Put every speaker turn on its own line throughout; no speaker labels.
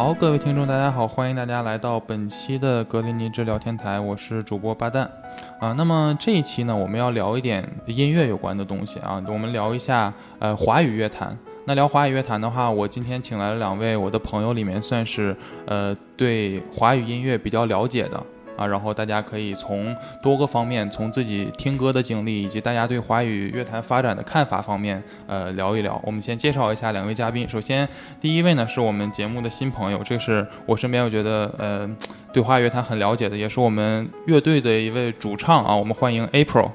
好，各位听众，大家好，欢迎大家来到本期的格林尼治聊天台，我是主播巴旦啊。那么这一期呢，我们要聊一点音乐有关的东西啊，我们聊一下呃华语乐坛。那聊华语乐坛的话，我今天请来了两位我的朋友，里面算是呃对华语音乐比较了解的。啊，然后大家可以从多个方面，从自己听歌的经历，以及大家对华语乐坛发展的看法方面，呃，聊一聊。我们先介绍一下两位嘉宾。首先，第一位呢是我们节目的新朋友，这是我身边我觉得呃对华语乐坛很了解的，也是我们乐队的一位主唱啊。我们欢迎 April。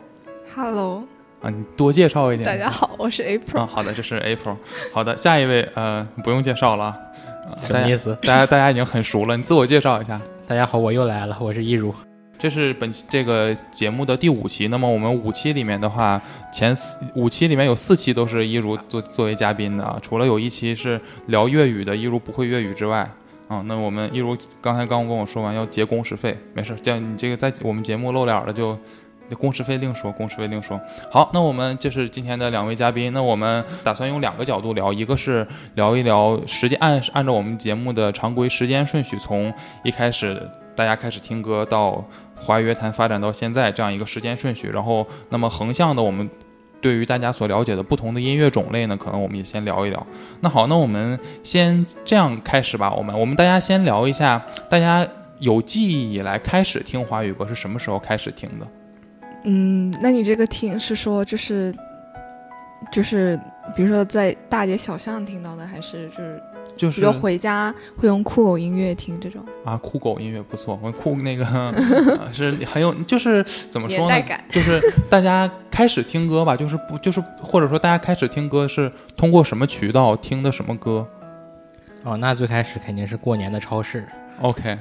Hello。
啊，你多介绍一点。
大家好，我是 April。
啊，好的，这是 April。好的，下一位呃不用介绍了。
什么意思？
大家大家已经很熟了，你自我介绍一下。
大家好，我又来了，我是一如。
这是本期这个节目的第五期。那么我们五期里面的话，前四五期里面有四期都是一如作作为嘉宾的啊。除了有一期是聊粤语的，一如不会粤语之外，啊，那我们一如刚才刚跟我说完要结工时费，没事，这样你这个在我们节目露脸了就。工时费另说，工时费另说。好，那我们这是今天的两位嘉宾。那我们打算用两个角度聊，一个是聊一聊时间按按照我们节目的常规时间顺序，从一开始大家开始听歌到华语乐坛发展到现在这样一个时间顺序。然后，那么横向的，我们对于大家所了解的不同的音乐种类呢，可能我们也先聊一聊。那好，那我们先这样开始吧。我们我们大家先聊一下，大家有记忆以来开始听华语歌是什么时候开始听的？
嗯，那你这个听是说就是，就是，比如说在大街小巷听到的，还是就是
就是，
比如回家会用酷狗音乐听这种
啊？酷狗音乐不错，我酷那个 是很有，就是怎么说呢？就是大家开始听歌吧，就是不就是或者说大家开始听歌是通过什么渠道听的什么歌？
哦，那最开始肯定是过年的超市。
OK。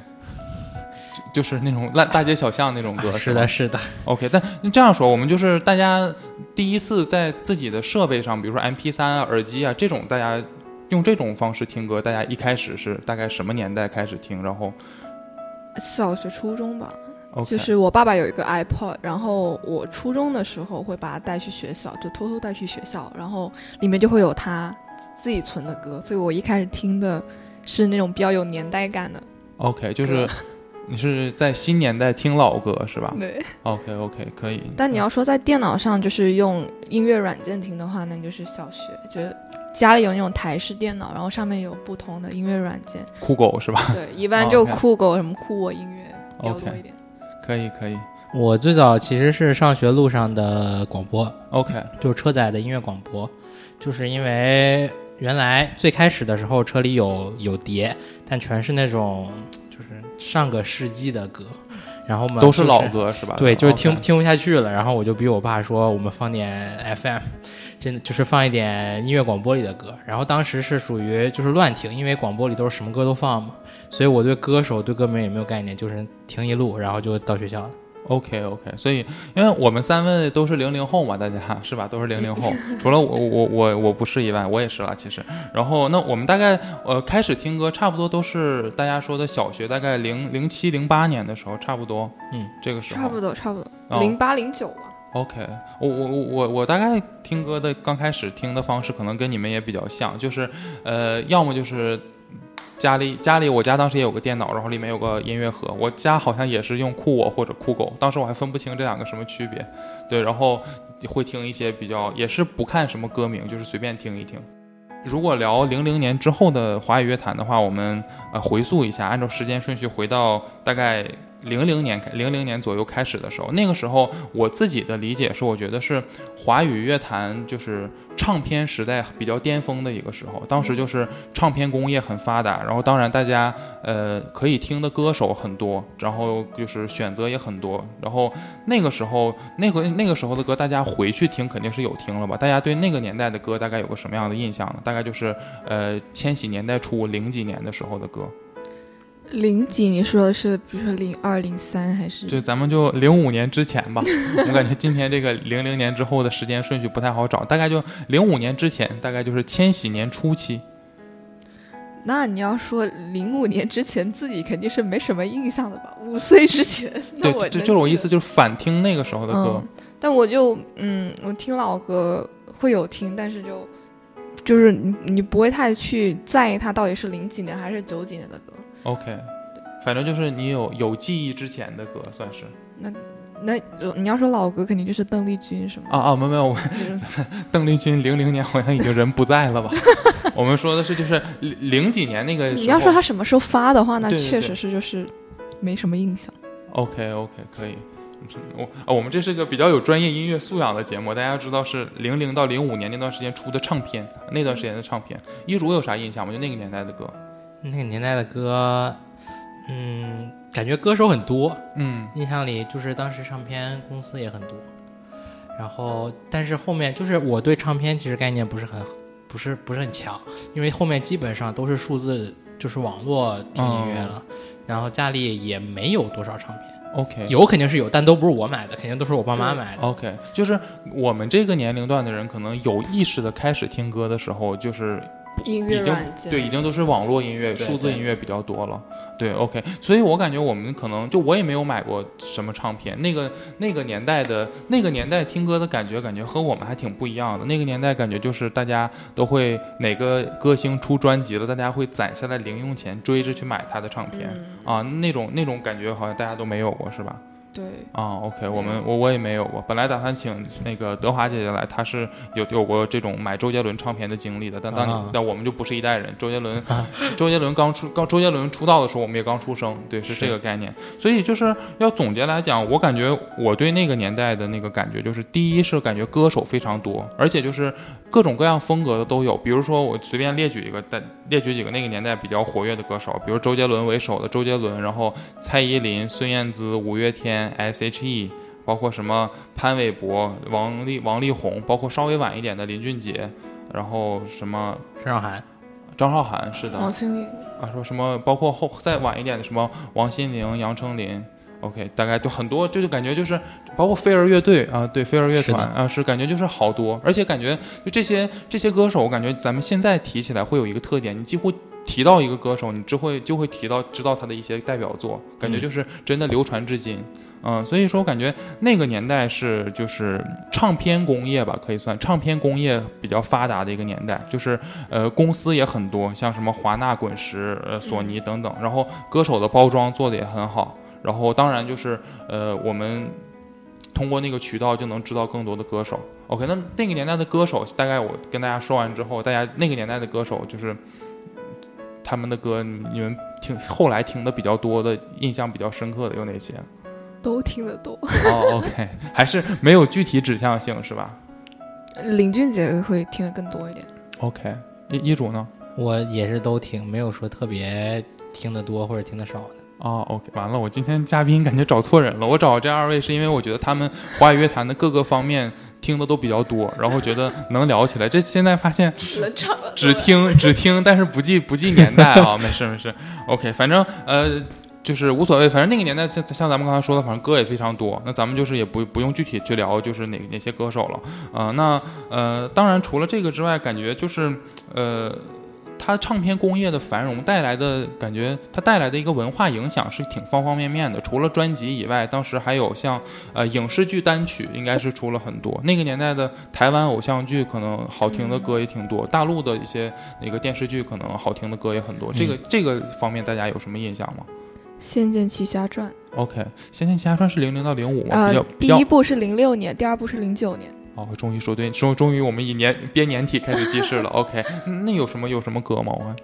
就是那种烂大街小巷那种歌，
是的，是的。
OK，但这样说，我们就是大家第一次在自己的设备上，比如说 MP3 啊、耳机啊这种，大家用这种方式听歌，大家一开始是大概什么年代开始听？然后
小学、初中吧。
OK，
就是我爸爸有一个 iPod，然后我初中的时候会把它带去学校，就偷偷带去学校，然后里面就会有他自己存的歌，所以我一开始听的是那种比较有年代感的。
OK，就是。你是在新年代听老歌是吧？
对。
OK OK 可以。
但你要说在电脑上就是用音乐软件听的话，那就是小学，就家里有那种台式电脑，然后上面有不同的音乐软件。
酷狗是吧？
对，一般就酷狗什么酷我音乐比较多一点。
可以可以。
我最早其实是上学路上的广播
，OK，
就是车载的音乐广播，就是因为原来最开始的时候车里有有碟，但全是那种。上个世纪的歌，然后嘛
都是老歌是吧？
对，就是听听不下去了，然后我就逼我爸说，我们放点 FM，真的就是放一点音乐广播里的歌。然后当时是属于就是乱听，因为广播里都是什么歌都放嘛，所以我对歌手对歌名也没有概念，就是听一路，然后就到学校了。
OK OK，所以因为我们三位都是零零后嘛，大家是吧？都是零零后，除了我我我我不是以外，我也是了其实。然后那我们大概呃开始听歌，差不多都是大家说的小学，大概零零七零八年的时候，差不多。嗯，这个时候
差不多差不多零八零九吧。
OK，我我我我我大概听歌的刚开始听的方式，可能跟你们也比较像，就是呃要么就是。家里家里，我家当时也有个电脑，然后里面有个音乐盒。我家好像也是用酷我或者酷狗，当时我还分不清这两个什么区别。对，然后会听一些比较，也是不看什么歌名，就是随便听一听。如果聊零零年之后的华语乐坛的话，我们呃回溯一下，按照时间顺序回到大概。零零年开，零零年左右开始的时候，那个时候我自己的理解是，我觉得是华语乐坛就是唱片时代比较巅峰的一个时候。当时就是唱片工业很发达，然后当然大家呃可以听的歌手很多，然后就是选择也很多。然后那个时候，那个那个时候的歌，大家回去听肯定是有听了吧？大家对那个年代的歌大概有个什么样的印象呢？大概就是呃千禧年代初零几年的时候的歌。
零几？你说的是，比如说零二、零三，还是？
就咱们就零五年之前吧。我感觉今天这个零零年之后的时间顺序不太好找，大概就零五年之前，大概就是千禧年初期。
那你要说零五年之前，自己肯定是没什么印象的吧？五岁之前，
对，就就是我意思，就是反听那个时候的歌。
但我就嗯，我听老歌会有听，但是就就是你你不会太去在意它到底是零几年还是九几年的歌。
OK，反正就是你有有记忆之前的歌，算是
那那你要说老歌，肯定就是邓丽君什么
啊啊，没有没有，我
就是
邓丽君零零年好像已经人不在了吧？我们说的是就是零零几年那个。
你要说他什么时候发的话，那确实是就是没什么印象。
OK OK 可以。我啊，我们这是个比较有专业音乐素养的节目，大家知道是零零到零五年那段时间出的唱片，那段时间的唱片。一如有啥印象吗？就那个年代的歌。
那个年代的歌，嗯，感觉歌手很多，
嗯
印象里就是当时唱片公司也很多，然后但是后面就是我对唱片其实概念不是很不是不是很强，因为后面基本上都是数字，就是网络听音乐了，然后家里也没有多少唱片
，，OK
有肯定是有，但都不是我买的，肯定都是我爸妈买的。
OK，就是我们这个年龄段的人，可能有意识的开始听歌的时候，就是
音乐
已经对，已经都是网络音乐、数字音乐比较多了。对，OK，所以我感觉我们可能就我也没有买过什么唱片，那个那个年代的那个年代听歌的感觉，感觉和我们还挺不一样的。那个年代感觉就是大家都会哪个歌星出专辑了，大家会攒下来零用钱追着去买他的唱片、
嗯
啊，那种那种感觉好像大家都没有过，是吧？
对，
啊，OK，我们我我也没有过，本来打算请那个德华姐姐来，她是有有过这种买周杰伦唱片的经历的，但当你、
啊。
但我们就不是一代人，周杰伦，周杰伦刚出刚周杰伦出道的时候，我们也刚出生，对，是
是。
这个概念，所以就是要总结来讲，我感觉我对那个年代的那个感觉就是，第一是感觉歌手非常多，而且就是各种各样风格的都有，比如说我随便列举一个，但列举几个那个年代比较活跃的歌手，比如周杰伦为首的周杰伦，然后蔡依林、孙燕姿、五月天、S.H.E。包括什么潘玮柏、王力、王力宏，包括稍微晚一点的林俊杰，然后什么
张韶涵，
张韶涵，是的，
王心凌，
啊，说什么，包括后再晚一点的什么王心凌、杨丞琳，OK，大概就很多，就是感觉就是包括飞儿乐队啊，对，飞儿乐团啊，是感觉就是好多，而且感觉就这些这些歌手，我感觉咱们现在提起来会有一个特点，你几乎提到一个歌手，你只会就会提到知道他的一些代表作，感觉
嗯。
就是真的流传至今。嗯，所以说我感觉那个年代是就是唱片工业吧，可以算唱片工业比较发达的一个年代，就是呃公司也很多，像什么华纳、滚石、呃索尼等等，然后歌手的包装做的也很好，然后当然就是呃我们通过那个渠道就能知道更多的歌手。OK，那那个年代的歌手，大概我跟大家说完之后，大家那个年代的歌手就是他们的歌，你们听后来听的比较多的，印象比较深刻的有哪些？
都听得多。
哦，OK，还是没有具体指向性是吧
林俊杰会听得更多一点。
？OK，一一主呢？
我也是都听，没有说特别听得多或者听得少的。
哦，OK，完了，我今天嘉宾感觉找错人了。我找这二位是因为我觉得他们华语乐坛的各个方面听的都比较多，然后觉得能聊起来。这现在发现只听只听，但是不记不记年代啊，没事没事。OK，反正呃。就是无所谓，反正那个年代像像咱们刚才说的，反正歌也非常多。那咱们就是也不不用具体去聊，就是哪哪些歌手了。呃，那呃，当然除了这个之外，感觉就是呃，它唱片工业的繁荣带来的感觉，它带来的一个文化影响是挺方方面面的。除了专辑以外，当时还有像呃影视剧单曲，应该是出了很多。那个年代的台湾偶像剧，可能好听的歌也挺多；大陆的一些那个电视剧，可能好听的歌也很多。这个这个方面，大家有什么印象吗《
仙剑奇侠传
？OK，《仙剑奇侠传》是零零到零五》吗，
呃第一部是零六年，第二部是零九年。
哦，终于说对，终终于我们以年编年体开始记事了。OK，那有什么有什么歌吗？我看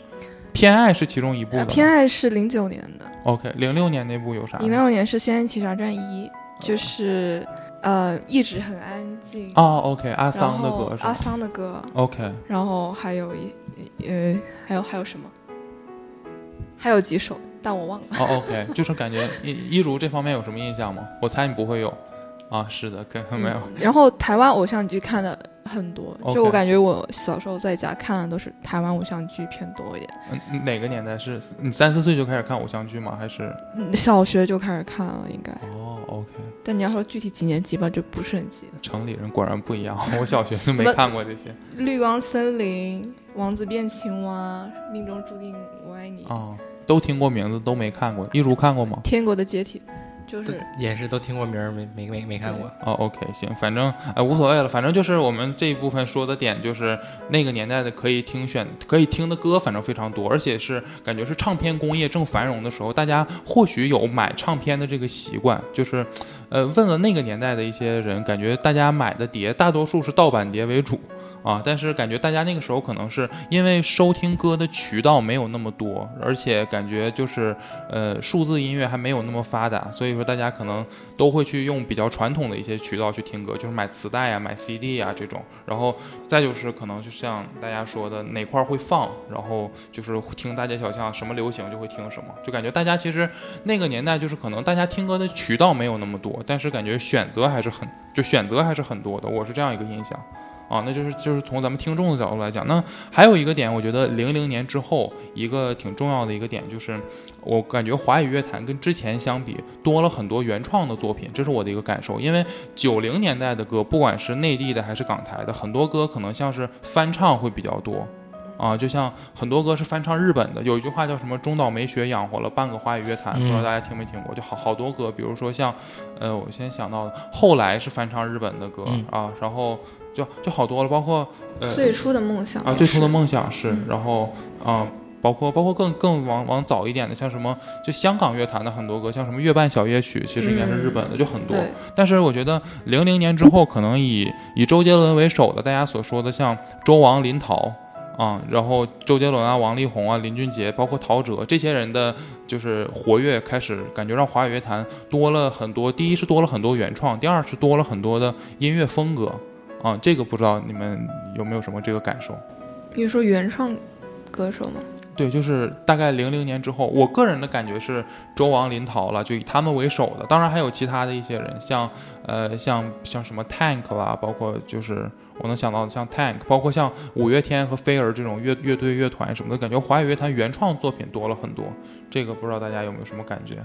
偏爱是其中一部的。
偏爱是零九年的
，OK，零六年那部有啥？
零六年是《仙剑奇侠传一》，就是呃一直很安静。
哦，OK，阿桑的歌是阿
桑的歌
，？OK，
然后还有一呃还有还有什么？还有几首，但我忘了。
哦，OK，就是感觉一一如这方面有什么印象吗？我猜你不会有。啊，是的，根本没有。
嗯 然后台湾偶像剧看的很多就我感觉我小时候在家看的都是台湾偶像剧偏多一点。
嗯，哪个年代是？你三四岁就开始看偶像剧吗？还是？
嗯小学就开始看了，应该。
哦，OK，
但你要说具体几年级吧，就不是很记得。
城里人果然不一样。我小学就没看过这些。
绿光森林、王子变青蛙、命中注定我爱你、
啊、都听过名字，都没看过。一如看过吗？
天国的解体，就是
也是都听过名儿，没没没没看过。
哦，OK，行，反正呃无所谓了，反正就是我们这一部分说的点，就是那个年代的可以听选可以听的歌，反正非常多，而且是感觉是唱片工业正繁荣的时候，大家或许有买唱片的这个习惯，就是呃问了那个年代的一些人，感觉大家买的碟大多数是盗版碟为主。啊，但是感觉大家那个时候可能是因为收听歌的渠道没有那么多，而且感觉就是呃数字音乐还没有那么发达，所以说大家可能都会去用比较传统的一些渠道去听歌，就是买磁带啊、买 CD 啊这种。然后再就是可能就像大家说的哪块会放，然后就是听大街小巷什么流行就会听什么，就感觉大家其实那个年代就是可能大家听歌的渠道没有那么多，但是感觉选择还是很就选择还是很多的，我是这样一个印象。啊，那就是就是从咱们听众的角度来讲，那还有一个点，我觉得零零年之后一个挺重要的一个点，就是我感觉华语乐坛跟之前相比多了很多原创的作品，这是我的一个感受。因为九零年代的歌，不管是内地的还是港台的，很多歌可能像是翻唱会比较多，啊，就像很多歌是翻唱日本的。有一句话叫什么“中岛美雪养活了半个华语乐坛”，不知道大家听没听过？就好好多歌，比如说像，呃，我先想到的，后来是翻唱日本的歌啊，然后。就就好多了，包括呃
最初的梦想
啊，最初的梦想是，然后啊，包括包括更更往往早一点的，像什么就香港乐坛的很多歌，像什么《月半小夜曲》，其实应该是日本的，就很多。但是我觉得零零年之后，可能以以周杰伦为首的，大家所说的像周王林陶啊，然后周杰伦啊、王力宏啊、林俊杰，包括陶喆这些人的，就是活跃开始，感觉让华语乐坛多了很多。第一是多了很多原创，第二是多了很多的音乐风格。啊，这个不知道你们有没有什么这个感受？
你说原创歌手吗？
对，就是大概零零年之后，我个人的感觉是周王林桃了，就以他们为首的，当然还有其他的一些人，像呃像像什么 Tank 啦，包括就是我能想到的像 Tank，包括像五月天和飞儿这种乐乐队乐团什么的，感觉华语乐坛原创作品多了很多。这个不知道大家有没有什么感觉？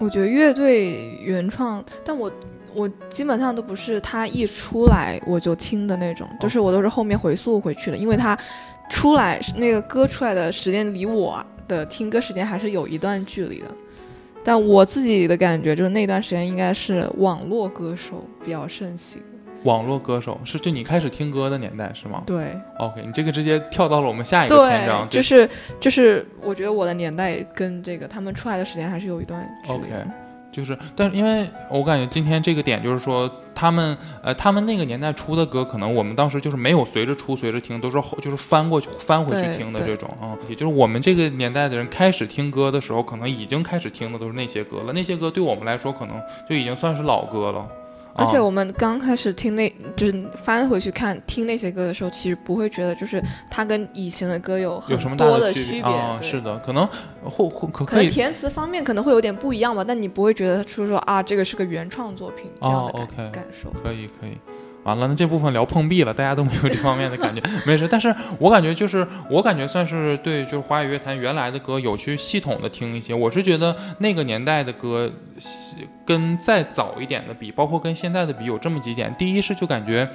我觉得乐队原创，但我。我基本上都不是他一出来我就听的那种，就是我都是后面回溯回去的，因为他出来那个歌出来的时间离我的听歌时间还是有一段距离的。但我自己的感觉就是那段时间应该是网络歌手比较盛行。
网络歌手是就你开始听歌的年代是吗？
对。
OK，你这个直接跳到了我们下一个篇章。
对，就是就是，我觉得我的年代跟这个他们出来的时间还是有一段距离。
OK。就是，但是因为我感觉今天这个点就是说，他们呃，他们那个年代出的歌，可能我们当时就是没有随着出随着听，都是后就是翻过去翻回去听的这种啊。也就是我们这个年代的人开始听歌的时候，可能已经开始听的都是那些歌了。那些歌对我们来说，可能就已经算是老歌了。
而且我们刚开始听那，就是翻回去看听那些歌的时候，其实不会觉得就是它跟以前的歌
有
很
多
的
区
别啊。
是的，可能会会可
可能填词方面可能会有点不一样吧，但你不会觉得说说啊，这个是个原创作品这样的感感受。
可以可以。完了，那这部分聊碰壁了，大家都没有这方面的感觉，没事。但是我感觉就是，我感觉算是对，就是华语乐坛原来的歌有去系统的听一些。我是觉得那个年代的歌，跟再早一点的比，包括跟现在的比，有这么几点。第一是就感觉，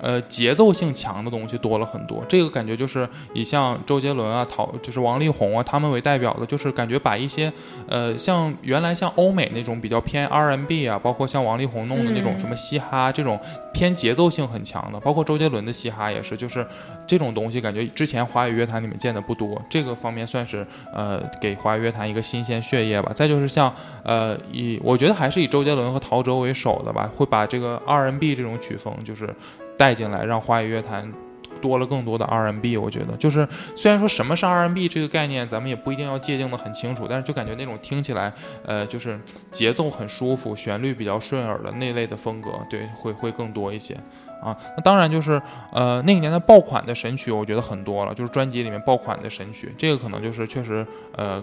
呃，节奏性强的东西多了很多。这个感觉就是以像周杰伦啊、陶，就是王力宏啊他们为代表的，就是感觉把一些，呃，像原来像欧美那种比较偏 R&B 啊，包括像王力宏弄的那种什么嘻哈这种偏节。奏性很强的，包括周杰伦的嘻哈也是，就是这种东西，感觉之前华语乐坛里面见的不多，这个方面算是呃给华语乐坛一个新鲜血液吧。再就是像呃以我觉得还是以周杰伦和陶喆为首的吧，会把这个 R&B 这种曲风就是带进来，让华语乐坛多了更多的 R&B。我觉得就是虽然说什么是 R&B 这个概念，咱们也不一定要界定的很清楚，但是就感觉那种听起来呃就是节奏很舒服，旋律比较顺耳的那类的风格，对，会会更多一些。啊，那当然就是，呃，那个年代爆款的神曲，我觉得很多了，就是专辑里面爆款的神曲，这个可能就是确实，呃，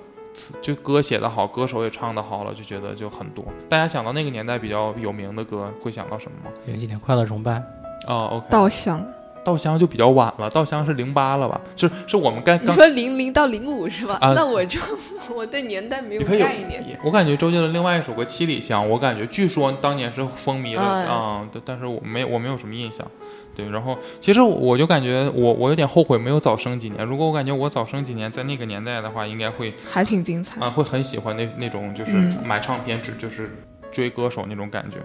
就歌写得好，歌手也唱得好了，就觉得就很多。大家想到那个年代比较有名的歌，会想到什么吗？
零几年快乐崇拜，
哦，OK，
稻香，
稻香就比较晚了，稻香是零八了吧？就是是我们该刚
你说零零到零五是吧？
啊
那我就 我对年代没有概念。
我感觉周杰伦另外一首歌《七里香》，我感觉据说当年是风靡了
啊
啊、但但是我没我没有什么印象。对，然后其实我就感觉我我有点后悔没有早生几年。如果我感觉我早生几年，在那个年代的话，应该会
还挺精彩。
啊会很喜欢那那种就是
嗯
买唱片只就是追歌手那种感觉。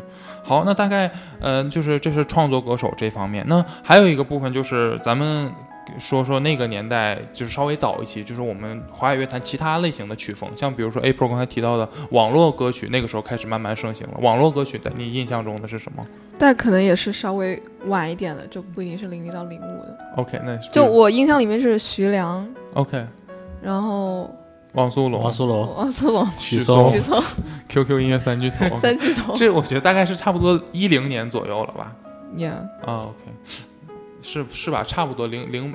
好，那大概呃就是这是创作歌手这方面。那还有一个部分就是咱们说说那个年代，就是稍微早一些，就是我们华语乐坛其他类型的曲风，像比如说 April 刚才提到的网络歌曲，那个时候开始慢慢盛行了。网络歌曲在你印象中的是什么
但可能也是稍微晚一点的，就不一定是零零到零五的。
？OK，那是
就我印象里面是徐良
，OK，
然后
汪苏泷、
汪苏泷、
汪苏泷、
许
许嵩
许嵩、
QQ 音乐三巨头。
三巨头。
这我觉得大概是差不多一零年左右了吧
？Yeah，
啊，OK，是是吧？差不多零零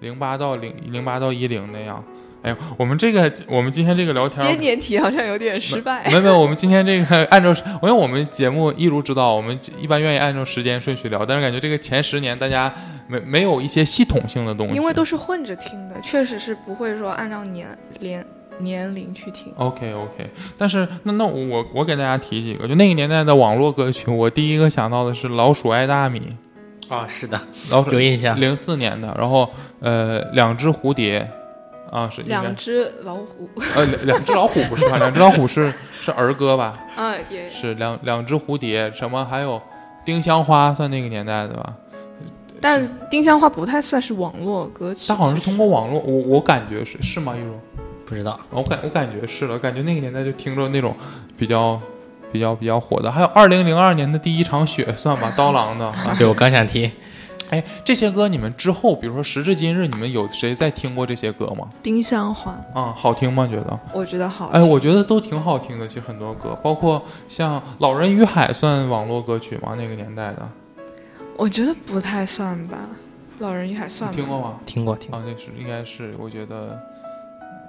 零八到零零八到一零那样。哎呦，我们这个我们今天这个聊天儿
编年体好像有点失败
没。有没有，我们今天这个按照，因为我们节目一如知道，我们一般愿意按照时间顺序聊，但是感觉这个前十年大家没没有一些系统性的东西，
因为都是混着听的，确实是不会说按照年年年龄去听。
OK OK，但是那那我我给大家提几个，就那个年代的网络歌曲，我第一个想到的是《老鼠爱大米
啊，是的，》，
老鼠
有印象。
零四年的，然后呃两只蝴蝶。啊，是
两只老虎，
呃两两只老虎不是吧？两只老虎是是儿歌吧？
啊，也
是两两只蝴蝶，什么还有丁香花算那个年代的吧？
但丁香花不太算是网络歌曲。
它好像是通过网络，我我感觉是是吗？一如，
不知道，
我感我感觉是了，感觉那个年代就听着那种比较比较比较火的，还有二零零二年的第一场雪算吧，刀郎的。啊
对我刚想提，
哎，这些歌你们之后，比如说时至今日，你们有谁在听过这些歌吗？
丁香花，
啊，好听吗？觉得？
我觉得好。
哎，我觉得都挺好听的。其实很多歌，包括像《老人与海》算网络歌曲吗？那个年代的，
我觉得不太算吧，《老人与海》算吗？
听过吗？
听过听过。
啊，那是应该是，我觉得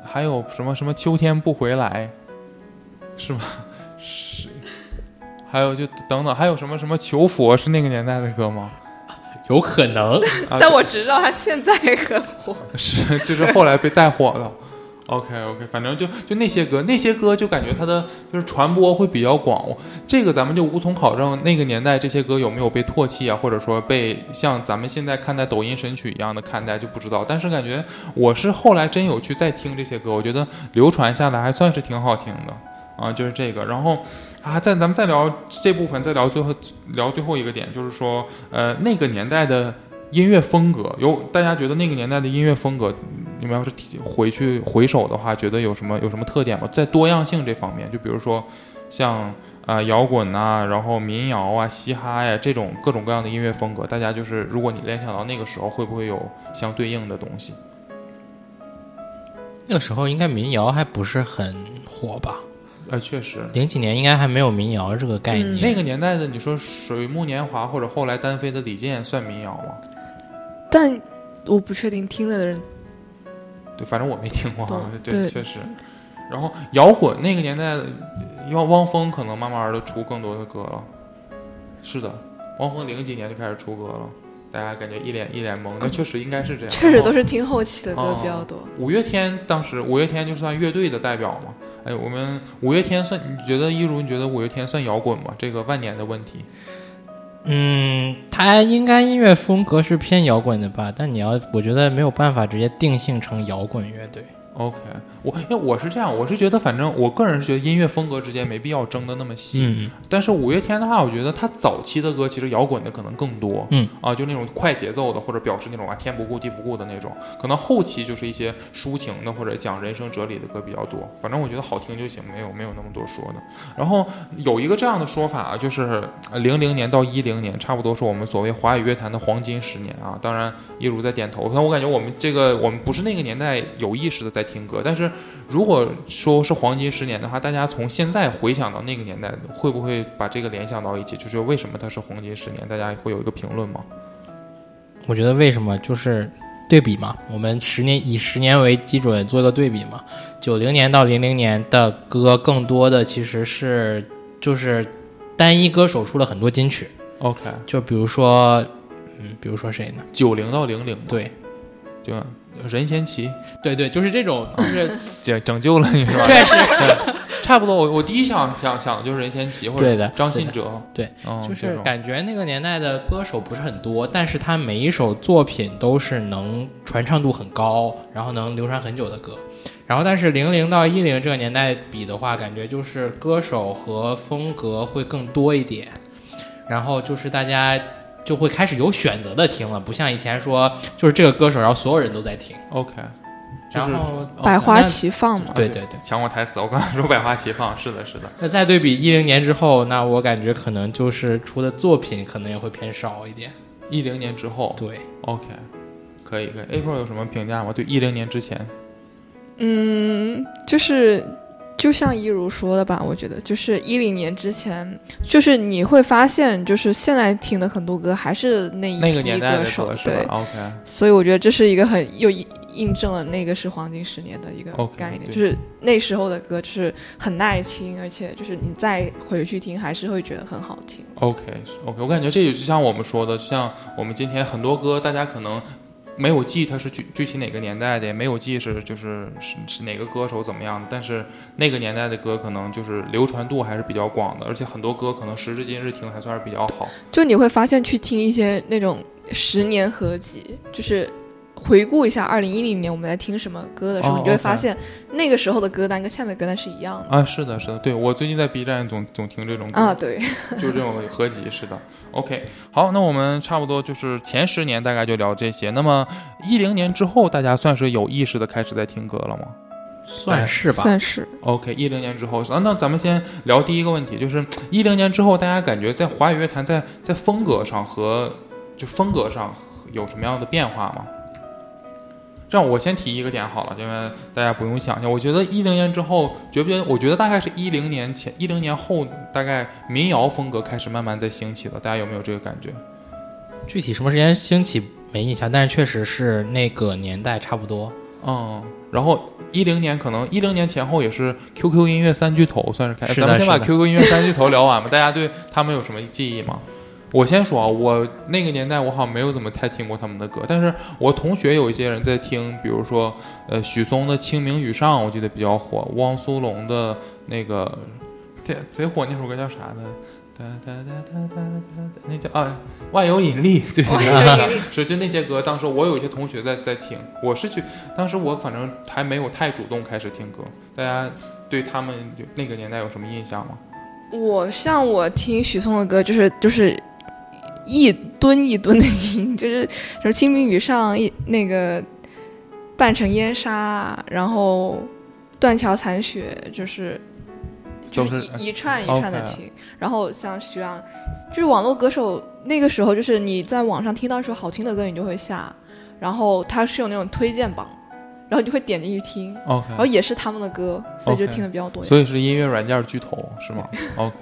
还有什么什么秋天不回来，是吗？是，还有就等等，还有什么什么求佛是那个年代的歌吗？
有可能，
啊，
但我只知道他现在很火。
是就是后来被带火了。OK OK，反正就就那些歌，那些歌就感觉它的就是传播会比较广，这个咱们就无从考证那个年代这些歌有没有被唾弃啊，或者说被像咱们现在看待抖音神曲一样的看待就不知道。但是感觉我是后来真有去再听这些歌，我觉得流传下来还算是挺好听的啊，就是这个。然后啊，再咱们再聊这部分，再聊最后聊最后一个点，就是说呃那个年代的音乐风格，有大家觉得那个年代的音乐风格，你们要是回去回首的话，觉得有什么有什么特点吗？在多样性这方面，就比如说像啊摇滚呐，然后民谣啊、嘻哈呀这种各种各样的音乐风格，大家就是如果你联想到那个时候，会不会有相对应的东西？
那个时候应该民谣还不是很火吧？
呃，确实，
零几年应该还没有民谣这个概
嗯
念。
那个年代的你说水木年华或者后来单飞的李健算民谣吗？
但我不确定听的人
对，反正我没听过啊。对，
对
确实。然后摇滚那个年代，汪汪峰可能慢慢的出更多的歌了。是的，汪峰零几年就开始出歌了，大家感觉一脸一脸懵，那确实应该是这样。
确实都
是。
是听后期的歌比较多。
五月天当时，五月天就算乐队的代表嘛。哎，我们五月天算，你觉得一如你觉得五月天算摇滚吗？这个万年的问题。
嗯，他应该音乐风格是偏摇滚的吧？但你要，我觉得没有办法直接定性成摇滚乐队。
OK，我因为我是这样，我是觉得反正我个人是觉得音乐风格之间没必要争的那么细。
嗯，
但是五月天的话，我觉得他早期的歌其实摇滚的可能更多，
嗯
啊，就那种快节奏的，或者表示那种啊天不顾地不顾的那种，可能后期就是一些抒情的或者讲人生哲理的歌比较多。反正我觉得好听就行，没有没有那么多说的。然后有一个这样的说法，就是零零年到一零年，差不多是我们所谓华语乐坛的黄金十年啊。当然，一如在点头，但我感觉我们这个我们不是那个年代有意识的在听歌，但是如果说是黄金十年的话，大家从现在回想到那个年代，会不会把这个联想到一起？就是为什么它是黄金十年？大家会有一个评论吗？
我觉得为什么就是对比嘛，我们十年以十年为基准做一个对比嘛。九零年到零零年的歌，更多的其实是就是单一歌手出了很多金曲
，OK，
就比如说嗯，比如说谁呢？
九零到零零嘛，
对，
就任贤齐
对对，就是这种，就是
拯拯救了你是吧？
确实，
差不多。我我第一想想想的就是任贤齐或者张信哲，
对，
嗯，
就是感觉那个年代的歌手不是很多，但是他每一首作品都是能传唱度很高，然后能流传很久的歌。然后，但是零零到一零这个年代比的话，感觉就是歌手和风格会更多一点，然后就是大家就会开始有选择的听了，不像以前说就是这个歌手，然后所有人都在听。
OK，就是
然后
哦
百花齐放嘛。
对对对，
抢我台词，我刚才说百花齐放，是的，是的。
那再对比一零年之后，那我感觉可能就是出的作品可能也会偏少一点。
一零年之后
对
，，OK，可以可以。April 有什么评价吗？对一零年之前，
嗯，就是就像一如说的吧，我觉得就是一零年之前，就是你会发现，就是现在听的很多歌还是那一
那个
批
年代的
歌手，对
，？OK，
所以我觉得这是一个很又印印证了那个是黄金十年的一个概念就是那时候的歌就是很耐听，而且就是你再回去听还是会觉得很好听。
OK OK，我感觉这也就像我们说的，像我们今天很多歌，大家可能没有记它是具具体哪个年代的，也没有记是就是是是哪个歌手怎么样的，但是那个年代的歌可能就是流传度还是比较广的，而且很多歌可能时至今日听还算是比较好。
就你会发现去听一些那种十年合集，就是回顾一下二零一零年我们在听什么歌的时候，
哦
你就会发现那个时候的歌单跟现在的歌单是一样的。
啊，是的，是的，对我最近在 B 站总总听这种歌，
啊，对，
就是这种合集，是的。OK，好，那我们差不多就是前十年大概就聊这些。那么一零年之后，大家算是有意识的开始在听歌了吗？
算是吧。
算是
OK，一零年之后，啊，那咱们先聊第一个问题，就是一零年之后，大家感觉在华语乐坛在在风格上和就风格上有什么样的变化吗？这样，我先提一个点好了，因为大家不用想象。我觉得一零年之后，觉不觉得？我觉得大概是一零年前、一零年后，大概民谣风格开始慢慢在兴起了。大家有没有这个感觉？
具体什么时间兴起没印象，但是确实是那个年代差不多。
嗯，然后一零年可能一零年前后也是 QQ 音乐三巨头算是开，
是
咱们先把 QQ 音乐三巨头聊完吧。大家对他们有什么记忆吗？我先说啊，我那个年代我好像没有怎么太听过他们的歌，但是我同学有一些人在听，比如说呃许嵩的《清明雨上》，我记得比较火，汪苏泷的那个贼贼火那首歌叫啥呢？哒哒哒哒哒哒哒，那叫啊万有引力，对。是就那些歌，当时我有一些同学在在听，我是去，当时我反正还没有太主动开始听歌。大家对他们有那个年代有什么印象吗？
我像我听许嵩的歌，就是就是一吨一吨的听，就是什么《清明雨上》一那个半城烟沙，然后断桥残雪，就是就
是
一一串一串的听。然后像徐良，就是网络歌手，那个时候就是你在网上听到一首好听的歌，你就会下，然后它是有那种推荐榜，然后你就会点进去听然后也是他们的歌，所以就听的比较多。
所以是音乐软件巨头是吗？OK，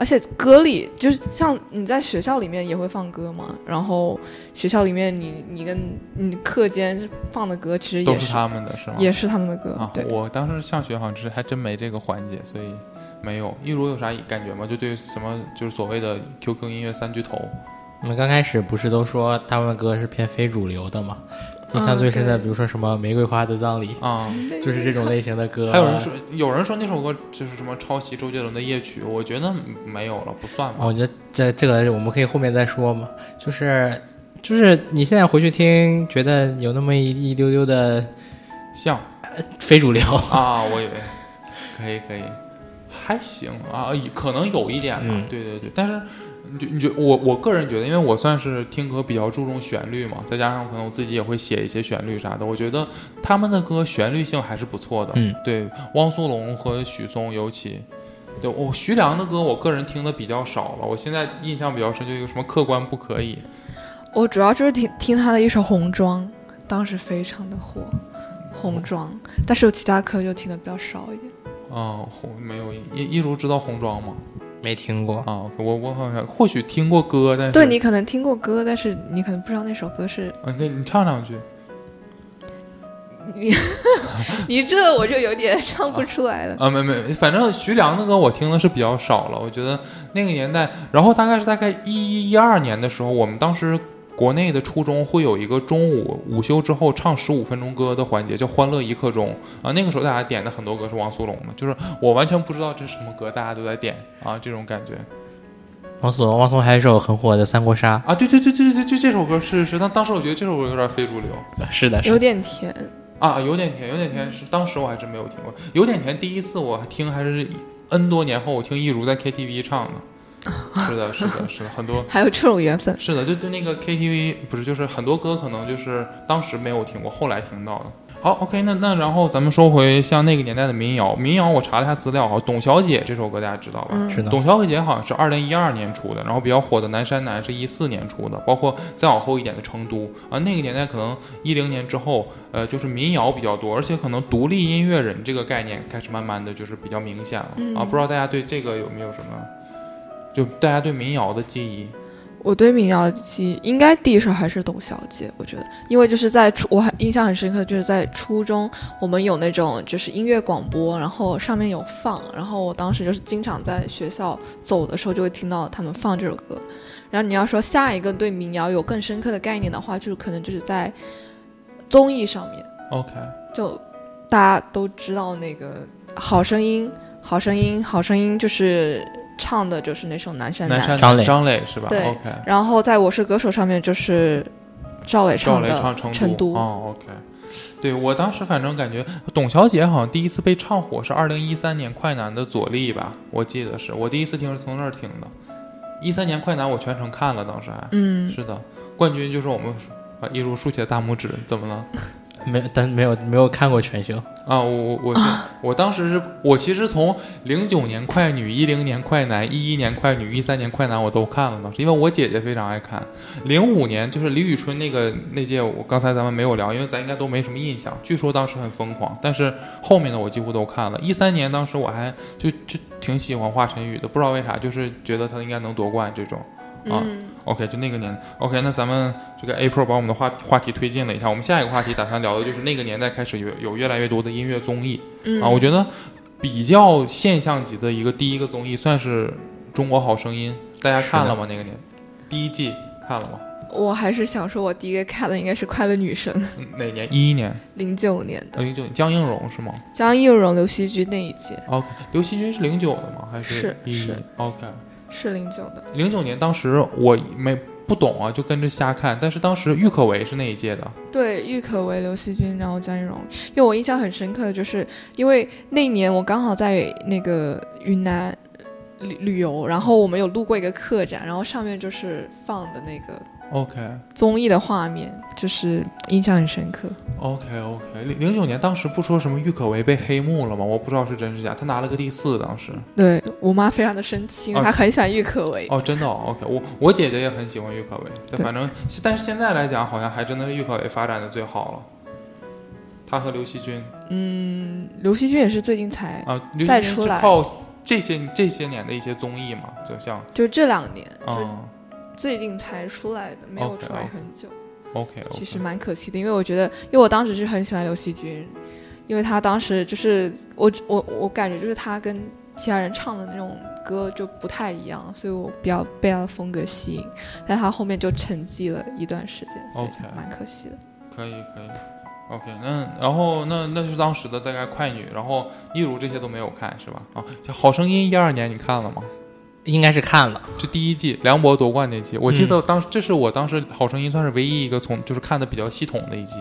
而且歌里就是像你在学校里面也会放歌嘛，然后学校里面你你跟你课间放的歌其实
都是
也是
他们的是吗？
也是他们的歌，
啊
对，。
我当时上学好像是还真没这个环节，所以没有。一如有啥感觉吗？就对什么就是所谓的 QQ 音乐三巨头
我们刚开始不是都说他们的歌是偏非主流的吗？印象最深的，比如说什么《玫瑰花的葬礼
啊。》，
就是这种类型的歌。
还有人说，有人说那首歌就是什么抄袭周杰伦的夜曲，我觉得没有了，不算吧。
哦我觉得这这个我们可以后面再说嘛。就是就是你现在回去听，觉得有那么一一丢丢的
像
非主流。
啊，我以为可以可以，还行啊，可能有一点吧。
嗯
对对对，但是你就你觉我我个人觉得，因为我算是听歌比较注重旋律嘛，再加上可能我自己也会写一些旋律啥的，我觉得他们的歌旋律性还是不错的。
嗯，
对，汪苏泷和许嵩尤其。对我徐良的歌，我个人听的比较少了。我现在印象比较深，就一个什么客观不可以，
我主要就是听听他的一首《红妆》，当时非常的火，《红妆》，但是有其他歌就听的比较少一点。
哦，红没有一一如知道红妆吗？
没听过，
啊，我我好像或许听过歌，但是
对你可能听过歌，但是你可能不知道那首歌是
啊，那你唱两句。
你 你这我就有点唱不出来了。
啊，没没，反正徐良的歌我听的是比较少了。我觉得那个年代，然后大概是大概一一一二年的时候，我们当时国内的初中会有一个中午午休之后唱十五分钟歌的环节，叫“欢乐一刻钟”啊。那个时候大家点的很多歌是王苏泷的，就是我完全不知道这是什么歌，大家都在点啊，这种感觉
王苏泷，王苏泷还有一首很火的《三国杀
啊。对对对对对对，就这首歌是是，但当时我觉得这首歌有点非主流。》，
是的，是
有。点甜，
啊，有点甜，有点甜是当时我还真没有听过。有点甜，第一次我听还是 N 多年后，我听一如在 KTV 唱的。是的，是的，是的，很多
还有这种缘分。
是的，就就那个 KTV 不是，就是很多歌可能就是当时没有听过，后来听到的。好，OK，那那然后咱们说回像那个年代的民谣，民谣我查了一下资料哈，《董小姐》这首歌大家知道吧？
嗯，
是的，
董小姐好像是二零一二年出的，然后比较火的《南山南》是一四年出的，包括再往后一点的《成都》啊，那个年代可能一零年之后，呃，就是民谣比较多，而且可能独立音乐人这个概念开始慢慢的就是比较明显了、
嗯
啊，不知道大家对这个有没有什么，就大家对民谣的记忆？
我对民谣的记忆应该第一首还是董小姐，我觉得，因为就是在初，我很印象很深刻，就是在初中，我们有那种就是音乐广播，然后上面有放，然后我当时就是经常在学校走的时候就会听到他们放这首歌。然后你要说下一个对民谣有更深刻的概念的话，就是可能就是在综艺上面
，OK，
就大家都知道那个《好声音》，《好声音》，《好声音》就是唱的就是那首《南山南》
张磊
张磊是吧
对
？OK，
然后在我是歌手上面就是赵磊唱的
成
成都
哦，OK。对我当时反正感觉董小姐好像第一次被唱火是二零一三年快男的左立吧，我记得是我第一次听是从那儿听的。一三年快男我全程看了，当时还、
嗯，
是的，冠军就是我们啊，一如竖起了大拇指，怎么了？
没，但没有没有看过全秀。
啊，我我我是我当时是我其实从零九年快女、一零年快男、一一年快女、一三年快男我都看了当时，因为我姐姐非常爱看。零五年就是李宇春那个那届，我刚才咱们没有聊，因为咱应该都没什么印象。据说当时很疯狂，但是后面的我几乎都看了。一三年当时我还就就挺喜欢华晨宇的，不知道为啥，就是觉得他应该能夺冠这种。啊
嗯
OK，就那个年，OK，那咱们这个 April 把我们的话话题推进了一下，我们下一个话题打算聊的就是那个年代开始有有越来越多的音乐综艺。
嗯
啊，我觉得比较现象级的一个第一个综艺算是《中国好声音》，大家看了吗？那个年第一季看了吗？
我还是想说，我第一个看的应该是《快乐女声》，
嗯哪年？一一年，
零九年的
零九年，江映蓉是吗
江映蓉、刘惜君那一届
？OK，刘惜君是零九的吗？还
是
一一
是
？OK，
是零九的，
零九年当时我没不懂啊，就跟着瞎看，但是当时郁可唯是那一届的。
对，郁可唯、刘惜君，然后江映蓉。因为我印象很深刻的就是，因为那年我刚好在那个云南旅旅游，然后我们有路过一个客栈，然后上面就是放的那个
OK
综艺的画面，就是印象很深刻。
OK OK，零零九年当时不说什么郁可唯被黑幕了吗？我不知道是真是假，她拿了个第四，当时。
对我妈非常的生气，因为
啊
她很喜欢郁可唯。
哦，真的、哦、OK，我我姐姐也很喜欢郁可唯，但反正但是现在来讲，好像还真的是郁可唯发展的最好了。她和刘惜君
嗯，刘惜君也是最近才，
啊，
再出来
是靠这些这些年的一些综艺嘛，就像
就这两年，就
嗯
最近才出来的，没有出来很久。
OK
其实蛮可惜的，因为我觉得，因为我当时是很喜欢刘惜君，因为他当时就是我我我感觉就是他跟其他人唱的那种歌就不太一样，所以我比较被他的风格吸引。但他后面就沉寂了一段时间，所以
OK
蛮可惜的。
可以可以 OK，那然后那那就是当时的大概快女，然后一如这些都没有看是吧？啊，像好声音一二年你看了吗？
应该是看了，
这第一季梁博夺冠那季，我记
嗯。
得当时、这是我当时《好声音》算是唯一一个从就是看的比较系统的一季。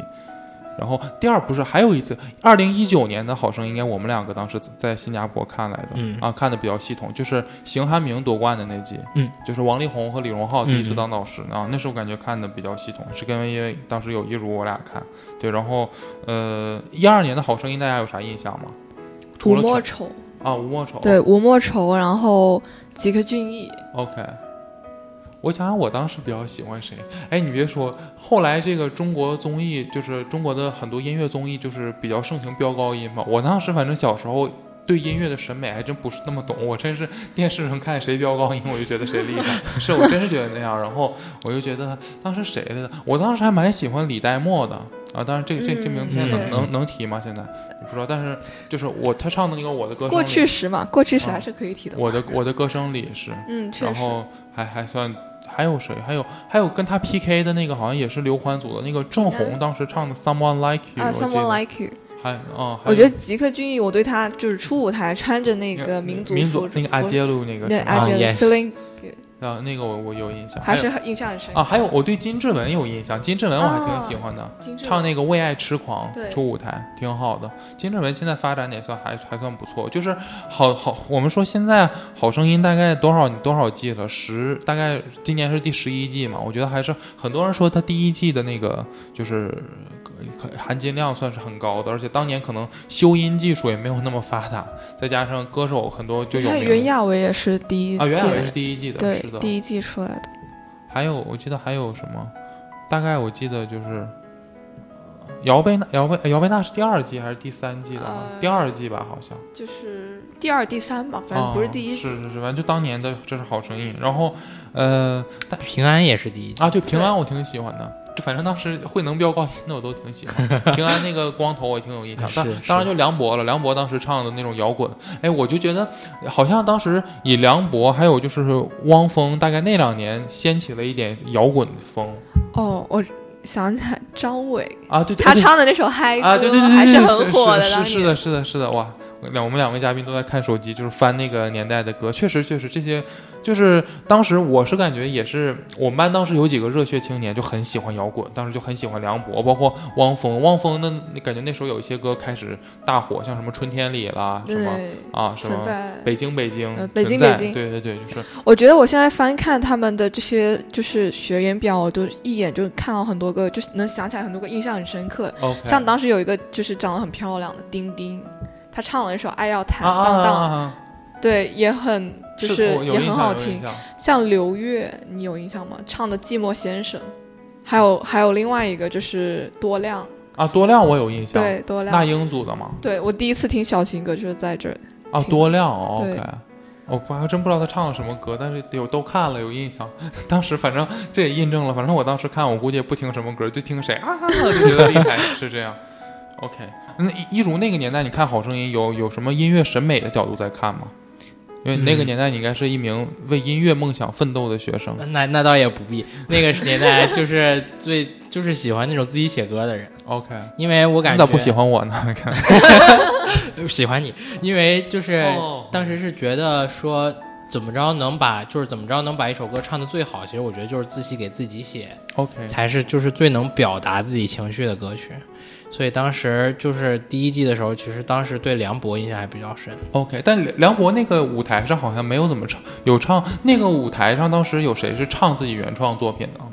然后第二不是还有一次，二零一九年的好声音，应该我们两个当时在新加坡看来的，
嗯。
啊，看的比较系统，就是邢汉明夺冠的那季，
嗯，
就是王力宏和李荣浩第一次当导师、啊，那时候感觉看的比较系统，是跟因为当时有一如我俩看，对，然后呃一二年的好声音大家有啥印象吗？除
吴
了陈
莫愁，
啊吴莫愁，
对吴莫愁，然后吉克隽逸
，OK，我想想，我当时比较喜欢谁？哎，你别说，后来这个中国综艺，就是中国的很多音乐综艺，就是比较盛行飙高音嘛。我当时反正小时候对音乐的审美还真不是那么懂，我真是电视上看谁飙高音，我就觉得谁厉害，是我真是觉得那样。然后我就觉得当时谁来的，我当时还蛮喜欢李代沫的，啊，当然这个这这名字
嗯
能能能提吗？现在我不知道，但是就是我他唱的那个我的歌声里，
过去时嘛，过去时
啊
还是可以提的。
我的我的歌声里是，
嗯，
然后还还算还有谁？还有还有跟他 PK 的那个好像也是刘欢组的那个郑红，当时唱的 Someone Like You，
啊
我记
，Someone
得
Like You，
还嗯，还有
我觉得吉克隽逸，我对他就是初舞台穿着那个民族
民族，那个阿杰鲁那个是
阿杰
啊，yes。
Feeling
啊，那个我我有印象，
还是很印象很深。
啊，还有我对金志文有印象，金志文我还挺喜欢的。
金志
唱那个《为爱痴狂
对》
出舞台挺好的，金志文现在发展也算还还算不错，就是好好我们说现在《好声音》大概多少多少季了？十大概今年是第十一季嘛，我觉得还是很多人说他第一季的那个就是呃含金量算是很高的，而且当年可能修音技术也没有那么发达，再加上歌手很多就有
还有
名
袁娅维也是第一
啊，袁娅维是第一季的，
对
是的，
第一季出来的。
还有，我记得还有什么？大概我记得就是呃姚贝娜，姚贝姚贝娜是第二季还是第三季的？
呃
第二季吧，好像。
就是第二、第三吧，反正不是第一季。
哦是是是，反正就当年的这是好声音。然后，呃，
平安也是第一季
啊，对平安我挺喜欢的，就反正当时慧能飙高音的我都挺喜欢。平安那个光头我也挺有印象，当
是
当然就梁博了，梁博当时唱的那种摇滚，哎，我就觉得好像当时以梁博还有就是汪峰，大概那两年掀起了一点摇滚风
哦，我想起来张伟，
啊，对对，
他唱的那首嗨歌
啊，对对对对，
还
是
很火的。
是的，是的，是的，哇！两我们两位嘉宾都在看手机，就是翻那个年代的歌，确实确实这些，就是当时我是感觉也是我们班当时有几个热血青年就很喜欢摇滚，当时就很喜欢梁博，包括汪峰，汪峰的那感觉那时候有一些歌开始大火，像什么春天里啦，什么
对，
啊什么。北京北京
呃北京
存在
北京
对对对，就是
我觉得我现在翻看他们的这些就是学员表，我都一眼就看到很多个，就是能想起来很多个印象很深刻。像当时有一个就是长得很漂亮的丁丁，她唱了一首《爱要坦
啊
荡荡》对，也很就是也很好听。像刘悦，你有印象吗？唱的《寂寞先生》，还有还有另外一个就是多亮，
啊，多亮我有印象，
对，多亮
那
亮。
英组的吗，
对我第一次听小情歌就是在这儿。
啊，多亮，OK。我我还真不知道他唱了什么歌，但是有都看了，有印象。当时反正这也印证了，反正我当时看，我估计也不听什么歌，就听谁啊，就觉得厉害，是这样。OK，那一一如那个年代，你看《好声音》有有什么音乐审美的角度在看吗？因为你那个
嗯
年代，你应该是一名为音乐梦想奋斗的学生。
那那倒也不必，那个年代就是最就是喜欢那种自己写歌的人
，OK，
因为我感觉
你咋不喜欢我呢？你 看，
喜欢你，因为就是
哦
当时是觉得说怎么着能把就是怎么着能把一首歌唱的最好，其实我觉得就是自己给自己写
OK，
才是就是最能表达自己情绪的歌曲。所以当时就是第一季的时候，其实当时对梁博印象还比较深。
OK，但梁梁博那个舞台上好像没有怎么唱，有唱那个舞台上当时有谁是唱自己原创作品的吗？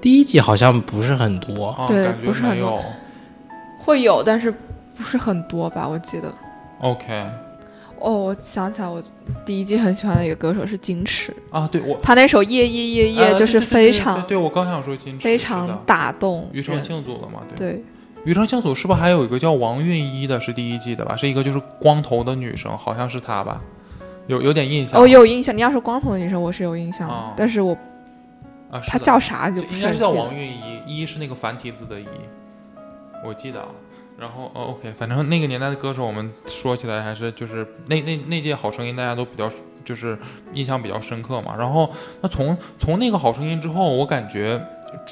第一季好像不是很多，
啊，
对
感觉
不是很
没有。
会有，但是不是很多吧？我记得。
OK，
哦，我想起来，我第一季很喜欢的一个歌手是金池，
啊，对我
他那首《夜夜夜夜》
呃
就是
对对对对
非常
对对我刚想说金池
非常打动
庾澄
人。
庆组的嘛，对。
对，
庾澄庆组是不是还有一个叫王韵一的，是第一季的吧？是一个就是光头的女生，好像是她吧？有有点印象。
哦，有印象。你要说光头的女生，我是有印象的，
哦
但是我
啊，
她叫啥就
就应该是叫王韵一，一是那个繁体字的一，我记得啊。然后、哦、OK，反正那个年代的歌手，我们说起来还是就是那那那届好声音，大家都比较就是印象比较深刻嘛。然后那从从那个好声音之后，我感觉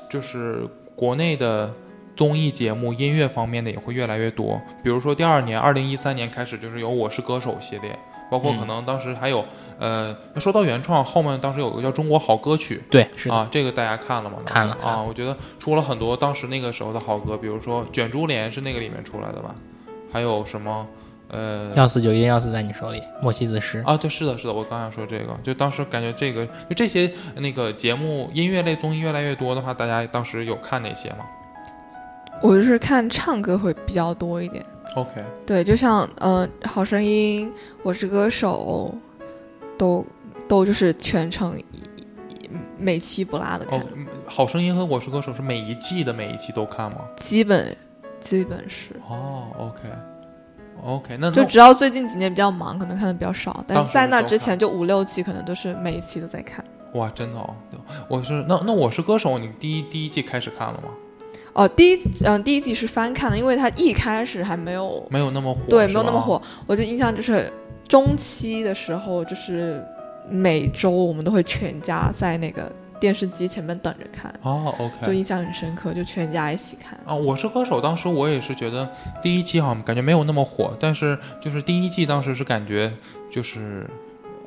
就是国内的综艺节目音乐方面的也会越来越多。比如说第二年，二零一三年开始就是有《我是歌手》系列，包括可
嗯
能当时还有、呃，说到原创，后面当时有个叫《中国好歌曲》。
对，是的，
啊，这个大家看了吗？
看了看
啊，我觉得出了很多当时那个时候的好歌，比如说《卷珠帘》是那个里面出来的吧？还有什么？呃，
要死就一定要死在你手里，莫西子诗。
啊，对，是的，是的，我刚想说这个，就当时感觉这个就这些那个节目音乐类综艺越来越多的话，大家当时有看哪些吗
我就是看唱歌会比较多一点。
？OK，
对，就像呃，《好声音》《我是歌手》，都都就是全程每期不落的看，
好声音和我是歌手是每一季的每一期都看吗？
基本基本是。
哦，OK。OK，那
就只要最近几年比较忙，可能看的比较少，但在那之前就五六季，可能都是每一期都在看。
哇，真的哦，我是那那我是歌手，你第一第一季开始看了吗？
哦，第一嗯、第一季是翻看的，因为它一开始还没有
没有那么火，
对，没有那么火。我就印象就是中期的时候，就是每周我们都会全家在那个电视机前面等着看，
哦，OK 就。
印象很深刻，就全家一起看。
啊，我是歌手，当时我也是觉得第一季好像感觉没有那么火，但是就是第一季当时是感觉就是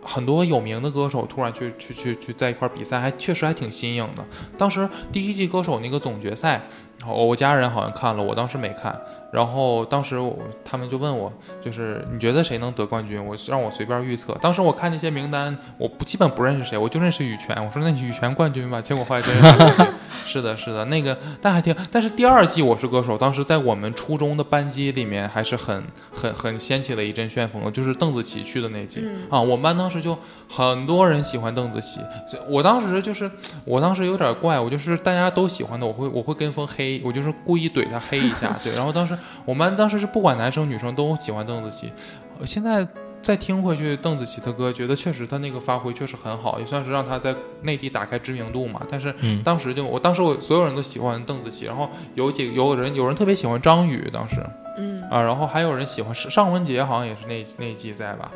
很多有名的歌手突然去去去去在一块儿比赛，还确实还挺新颖的。当时第一季歌手那个总决赛，然后我家人好像看了，我当时没看。然后当时我他们就问我，就是你觉得谁能得冠军？我让我随便预测。当时我看那些名单，我不基本不认识谁，我就认识羽泉。我说那羽泉冠军吧，结果后来真 是的，是的，那个但还挺，但是第二季《我是歌手》当时在我们初中的班级里面还是很很很掀起了一阵旋风的，就是邓紫棋去的那季、
嗯
啊，我们班当时就很多人喜欢邓紫棋，所以我当时就是我当时有点怪，我就是大家都喜欢的，我会我会跟风黑，我就是故意怼他黑一下，对，然后当时我们班当时是不管男生女生都喜欢邓紫棋，呃现在。再听回去邓紫棋的歌，觉得确实她那个发挥确实很好，也算是让她在内地打开知名度嘛。但是
嗯。
当时就我当时我所有人都喜欢邓紫棋，然后有几有人有人特别喜欢张宇，当时。
嗯，
啊，然后还有人喜欢尚尚雯婕，好像也是那那一季在吧？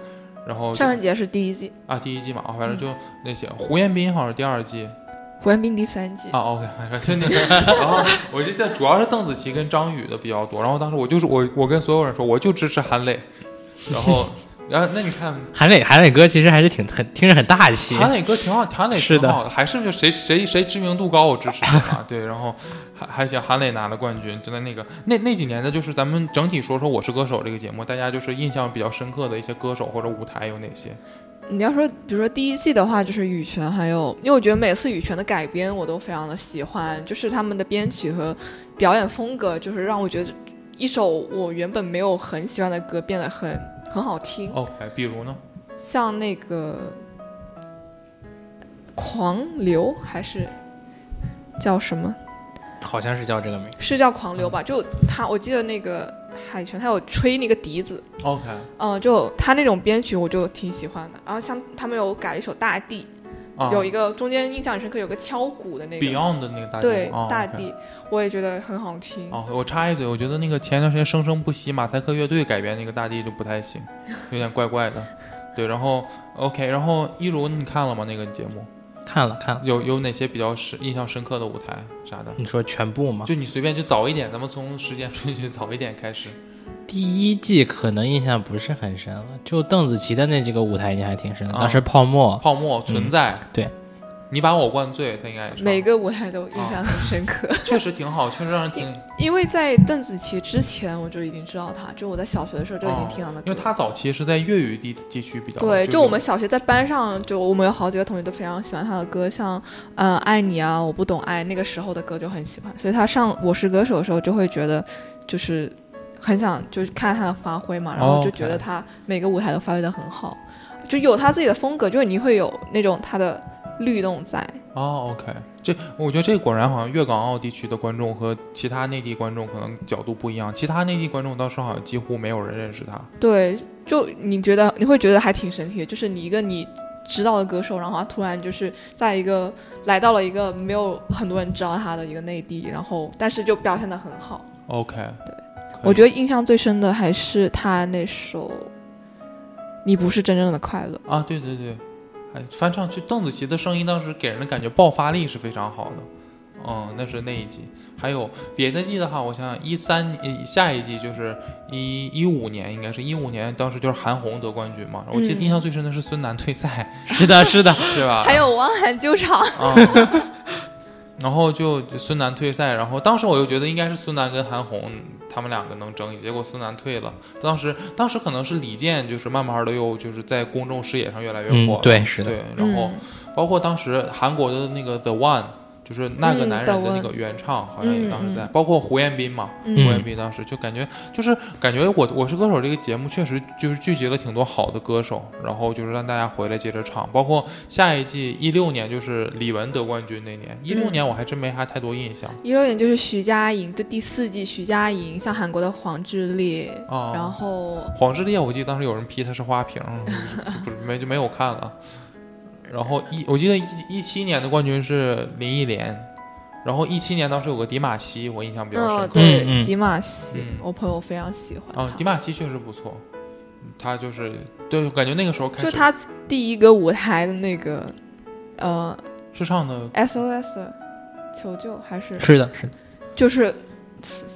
然后
尚雯婕是第一季，
啊第一季嘛，啊反正就那些。胡彦斌好像是第二季
胡彦斌第三季。
啊，OK，反正就那个，然后我就在主要是邓紫棋跟张宇的比较多，然后当时我就是我我跟所有人说我就支持韩磊，然后 然后那你看
韩磊韩磊哥其实还是挺很听着很大气，
韩磊哥挺好，韩磊
是的
挺好的，还是就谁谁谁知名度高，我支持谁嘛。对，然后还还行，韩磊拿了冠军，就在那个那那几年的，就是咱们整体说说《我是歌手》这个节目，大家就是印象比较深刻的一些歌手或者舞台有哪些？
你要说，比如说第一季的话，就是羽泉，还有，因为我觉得每次羽泉的改编我都非常的喜欢，就是他们的编曲和表演风格，就是让我觉得一首我原本没有很喜欢的歌变得很很好听。
OK，比如呢？
像那个狂流还是叫什么？
好像是叫这个名。
是叫狂流吧？就他，我记得那个海泉他有吹那个笛子
，OK，
嗯、就他那种编曲我就挺喜欢的。然后像他们有改一首大地，
啊，
有一个中间印象很深刻，有个敲鼓的那个
Beyond 的那个大地
对、
哦
大地，我也觉得很好听。
哦，我插一嘴，我觉得那个前一段时间生生不息马赛克乐队改编那个大地就不太行，有点怪怪的。对，然后 OK，然后一如你看了吗？那个节目
看了看了，
有有哪些比较深印象深刻的舞台啥的？
你说全部吗？
就你随便就早一点，咱们从时间顺序早一点开始。
第一季可能印象不是很深了，就邓紫棋的那几个舞台印象还挺深的。
啊
当时泡沫，
泡沫存在，
对，
你把我灌醉，他应该也是
每个舞台都印象很深刻，
确实挺好，确实让人挺，
因为在邓紫棋之前我就已经知道她，就我在小学的时候就已经听她的歌。
因为她早期是在粤语地地区比较
对，
就
就我们小学在班上，就我们有好几个同学都非常喜欢她的歌，像嗯、呃爱你啊，我不懂爱，那个时候的歌就很喜欢，所以她上我是歌手的时候就会觉得就是很想就是看她的发挥嘛，然后就觉得她每个舞台都发挥的很好，就有她自己的风格，就是你会有那种她的律动在。
哦，OK，这我觉得这果然好像粤港澳地区的观众和其他内地观众可能角度不一样，其他内地观众倒是好像几乎没有人认识他。
对，就你觉得你会觉得还挺神奇的，就是你一个你知道的歌手，然后他突然就是在一个来到了一个没有很多人知道他的一个内地，然后但是就表现的很好。
OK，
对，我觉得印象最深的还是他那首《你不是真正的快乐》。
啊，对对对，哎，翻唱去邓紫棋的声音当时给人的感觉爆发力是非常好的。嗯，那是那一季，还有别的季的话，我想想，一三呃下一季就是一一五年，应该是一五年，当时就是韩红得冠军嘛。我记得
嗯
印象最深的是孙楠退赛，
是的，是的，
是吧？
还有汪涵救场，
啊，然后就孙楠退赛，然后当时我就觉得应该是孙楠跟韩红他们两个能争，结果孙楠退了。当时当时可能是李健，就是慢慢的又就是在公众视野上越来越火
对，是的，
对，然后
嗯
包括当时韩国的那个 The One。就是那个
嗯
男人的那个原唱，好像也当时在，包括胡彦斌嘛，
嗯
胡彦斌当时就感觉就是感觉我我是歌手这个节目确实就是聚集了挺多好的歌手，然后就是让大家回来接着唱，包括下一季一六年就是李玟得冠军那年，一六
嗯
年我还真没啥太多印象
一六年就是徐佳莹，就第四季徐佳莹，像韩国的黄致列，
啊。
然后
黄致列，我记得当时有人批他是花瓶，就不是没就没有看了。然后一我记得一一七年的冠军是林忆莲，然后一七年当时有个迪玛希，我印象比较深。
对，迪玛希
嗯，
我朋友非常喜欢
迪玛希确实不错，他就是对，感觉那个时候开始
就他第一个舞台的那个，呃
是唱的
，SOS 求救还是
是的，是的，
就是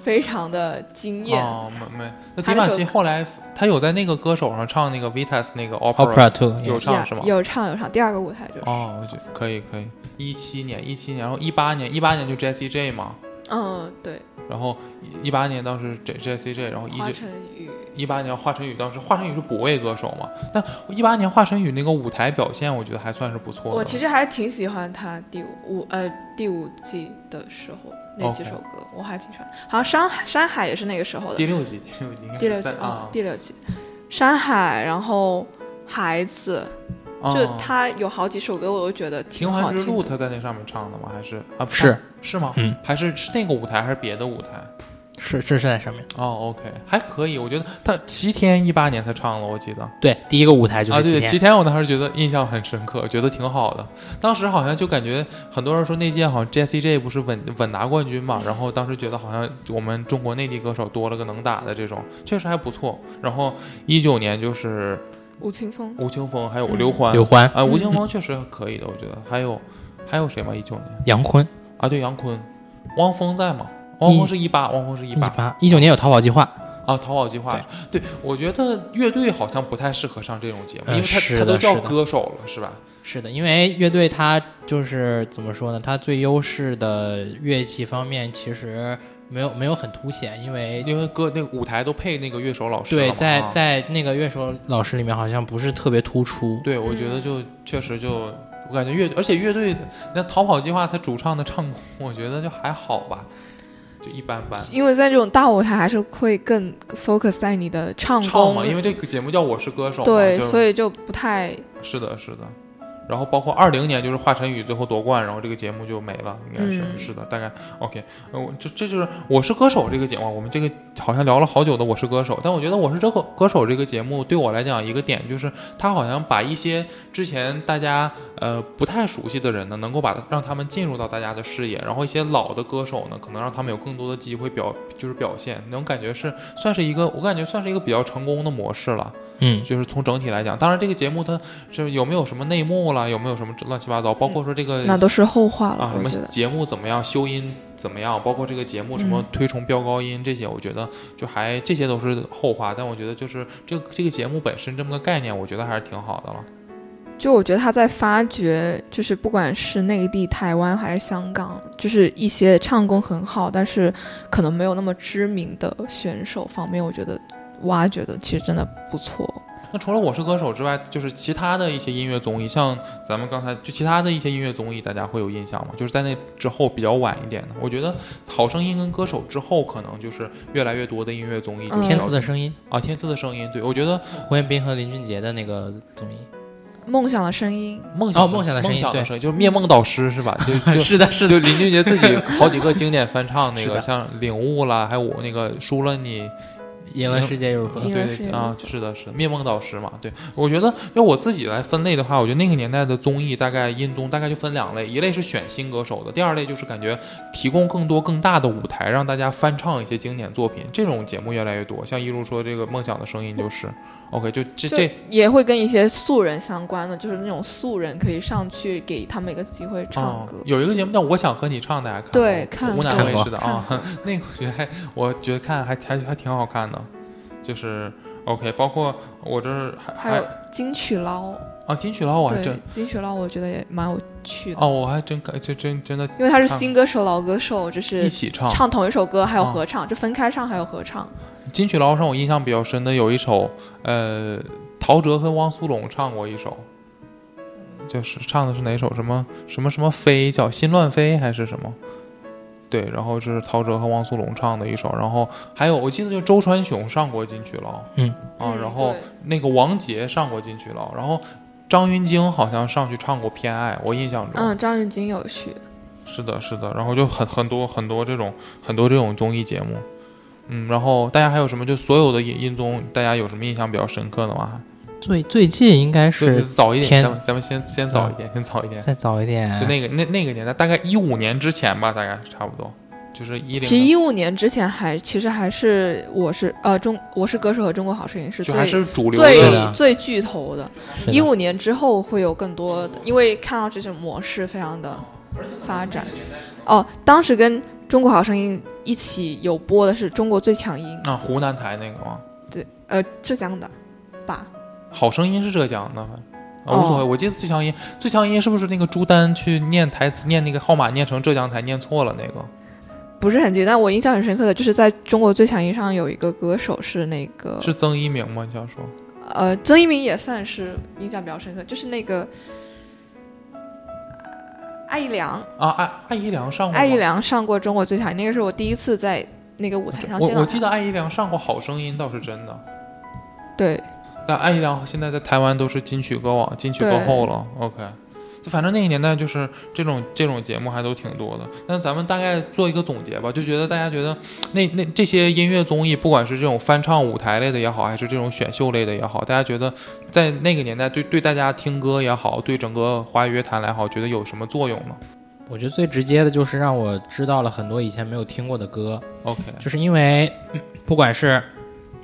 非常的惊艳。
哦，没没。那迪玛希后来他有在那个歌手上唱那个 Vitas 那个
Opera Two
有唱是吗？
有唱有唱，第二个舞台就是，
哦，我觉得可以可以。一七年，一七年，然后一八年，一八年就 Jessie J 嘛，
嗯，对，
然后一八年当时 J Jessie J，然后一
华
九
晨宇，
一八年华晨宇当时华晨宇是补位歌手嘛，但一八年华晨宇那个舞台表现，我觉得还算是不错的。
我其实还挺喜欢他第五呃第五季的时候那几首歌我还挺喜欢。好像山海山海也是那个时候的
第六季，第六季应该
第六季啊第六季，山海，然后孩子，就
哦
他有好几首歌我都觉得挺好听
凡之路，
的。
他在那上面唱的吗？还是啊？不
是
是吗？
嗯，
还是是那个舞台还是别的舞台？
是是是在上面。
哦，OK，还可以，我觉得他齐天一八年他唱了，我记得
对，第一个舞台就是齐天。
齐天我当时觉得印象很深刻，觉得挺好的。当时好像就感觉很多人说那届好像 Jessie J 不是稳稳拿冠军嘛，然后当时觉得好像我们中国内地歌手多了个能打的这种，确实还不错。然后一九年就是
吴青峰，
吴青峰还有
嗯
刘欢，
刘欢、
啊，吴青峰确实可以的，我觉得还有还有谁吗？一九年
杨坤，
啊，对，杨坤，汪峰在吗？汪峰是一八，汪峰是一
一
八
八一九年有逃跑计划，
啊，淘宝计划。对，我觉得乐队好像不太适合上这种节目，
嗯
因为他
是
他都叫歌手了，是吧？
是的，因为乐队他就是怎么说呢？他最优势的乐器方面其实没有没有很凸显，因为
因为歌那个舞台都配那个乐手老师
对在在那个乐手老师里面好像不是特别突出。
对，我觉得就确实就我感觉乐，而且乐队那逃跑计划他主唱的唱功，我觉得就还好吧，就一般般。
因为在这种大舞台还是会更 focus 在你的唱功，
唱嘛，因为这个节目叫《我是歌手》，
对，所以就不太
是的，是的。然后包括二零年就是华晨宇最后夺冠，然后这个节目就没了，应该是、
嗯
是的，大概 OK。呃，我这这就是《我是歌手》这个节目，我们这个好像聊了好久的《我是歌手》，但我觉得《我是这个歌手》这个节目对我来讲一个点就是，他好像把一些之前大家呃不太熟悉的人呢，能够把让他们进入到大家的视野，然后一些老的歌手呢，可能让他们有更多的机会表就是表现，那种感觉是算是一个我感觉算是一个比较成功的模式了。
嗯，
就是从整体来讲，当然这个节目它是有没有什么内幕了，有没有什么乱七八糟，包括说这个
那都是后话了，
啊什么。节目怎么样，修音怎么样，包括这个节目什么
嗯
推崇飙高音这些，我觉得就还这些都是后话，但我觉得就是这个这个节目本身这么个概念，我觉得还是挺好的了。
就我觉得他在发掘，就是不管是内地、台湾还是香港，就是一些唱功很好，但是可能没有那么知名的选手方面，我觉得挖掘的其实真的不错。
那除了《我是歌手》之外，就是其他的一些音乐综艺，像咱们刚才就其他的一些音乐综艺，大家会有印象吗？就是在那之后比较晚一点的，我觉得《好声音》跟《歌手》之后，可能就是越来越多的音乐综艺
嗯，
天赐的声音，
啊，天赐的声音，对我觉得
胡彦斌和林俊杰的那个综艺。
梦想的声音，
梦想
哦梦想的声音对
梦想的声音就是灭梦导师是吧？就就 是
的，是的
就林俊杰自己好几个经典翻唱，那个像领悟啦，还有我那个输了你，
赢了世界又如何？
赢了世界
对对啊，是的，是的，灭梦导师嘛。对我觉得要我自己来分类的话，我觉得那个年代的综艺大概音综大概就分两类，一类是选新歌手的，第二类就是感觉提供更多更大的舞台，让大家翻唱一些经典作品。这种节目越来越多，像一如说这个梦想的声音就是 OK，就这这
也会跟一些素人相关的，就是那种素人可以上去给他们一个机会唱
哦
歌。，
有一个节目叫《我想和你唱》，大家看
对看
湖南卫视的啊
看，
那个我觉得还我觉得看还还还挺好看的，就是 OK，包括我这儿还
还有金曲捞，
啊金曲捞我还真
金曲捞，我觉得也蛮有趣的，
哦我还真看就真真的
因为他是新歌手、老歌手，就是一
起唱
唱同一首歌，还有
哦
合唱，就分开唱还有合唱。
金曲捞上我印象比较深的有一首呃陶喆和汪苏泷唱过一首。就是唱的是哪首什么什么什么飞叫心乱飞还是什么？对，然后是陶喆和汪苏泷唱的一首，然后还有我记得就周传雄上过金曲捞，
嗯
啊，
嗯
然后那个王杰上过金曲捞，然后张芸京好像上去唱过偏爱，我印象中，
嗯，张芸京有去，
是的，是的，然后就很很多很多这种很多这种综艺节目，嗯，然后大家还有什么就所有的音音综，大家有什么印象比较深刻的吗？
最最近应该
是
是
早一点，咱们咱们先先早一点，先早一点，
再早一点，
就那个那那个年代，大概一五年之前吧，大概是差不多，就是一零
其实
零，
一五年之前还其实还是我是呃中我是歌手和中国好声音是最
还是主流
是
最最巨头的。一五年之后会有更多的，因为看到这种模式非常的发展。哦，当时跟中国好声音一起有播的是中国最强音，
啊，湖南台那个吗？
对，呃，浙江的吧？
好声音是浙江的，啊，
哦
无所谓。我记得最强音，最强音是不是那个朱丹去念台词，念那个号码念成浙江台，念错了那个？
不是很记得，但我印象很深刻的就是在中国最强音上有一个歌手是那个
是曾一鸣吗？你想说？
呃，曾一鸣也算是印象比较深刻，就是那个呃艾怡良，
啊，艾艾怡良上过吗。
艾怡良上过中国最强音，那个是我第一次在那个舞台上
我
见到他。
我记得艾怡良上过《好声音》，倒是真的。
对，
但艾怡良现在在台湾都是金曲歌王、金曲歌后了。OK，就反正那个年代就是这种这种节目还都挺多的。那咱们大概做一个总结吧，就觉得大家觉得那那这些音乐综艺，不管是这种翻唱舞台类的也好，还是这种选秀类的也好，大家觉得在那个年代对对大家听歌也好，对整个华语乐坛来好，觉得有什么作用吗
我觉得最直接的就是让我知道了很多以前没有听过的歌
，？OK，
就是因为嗯不管是。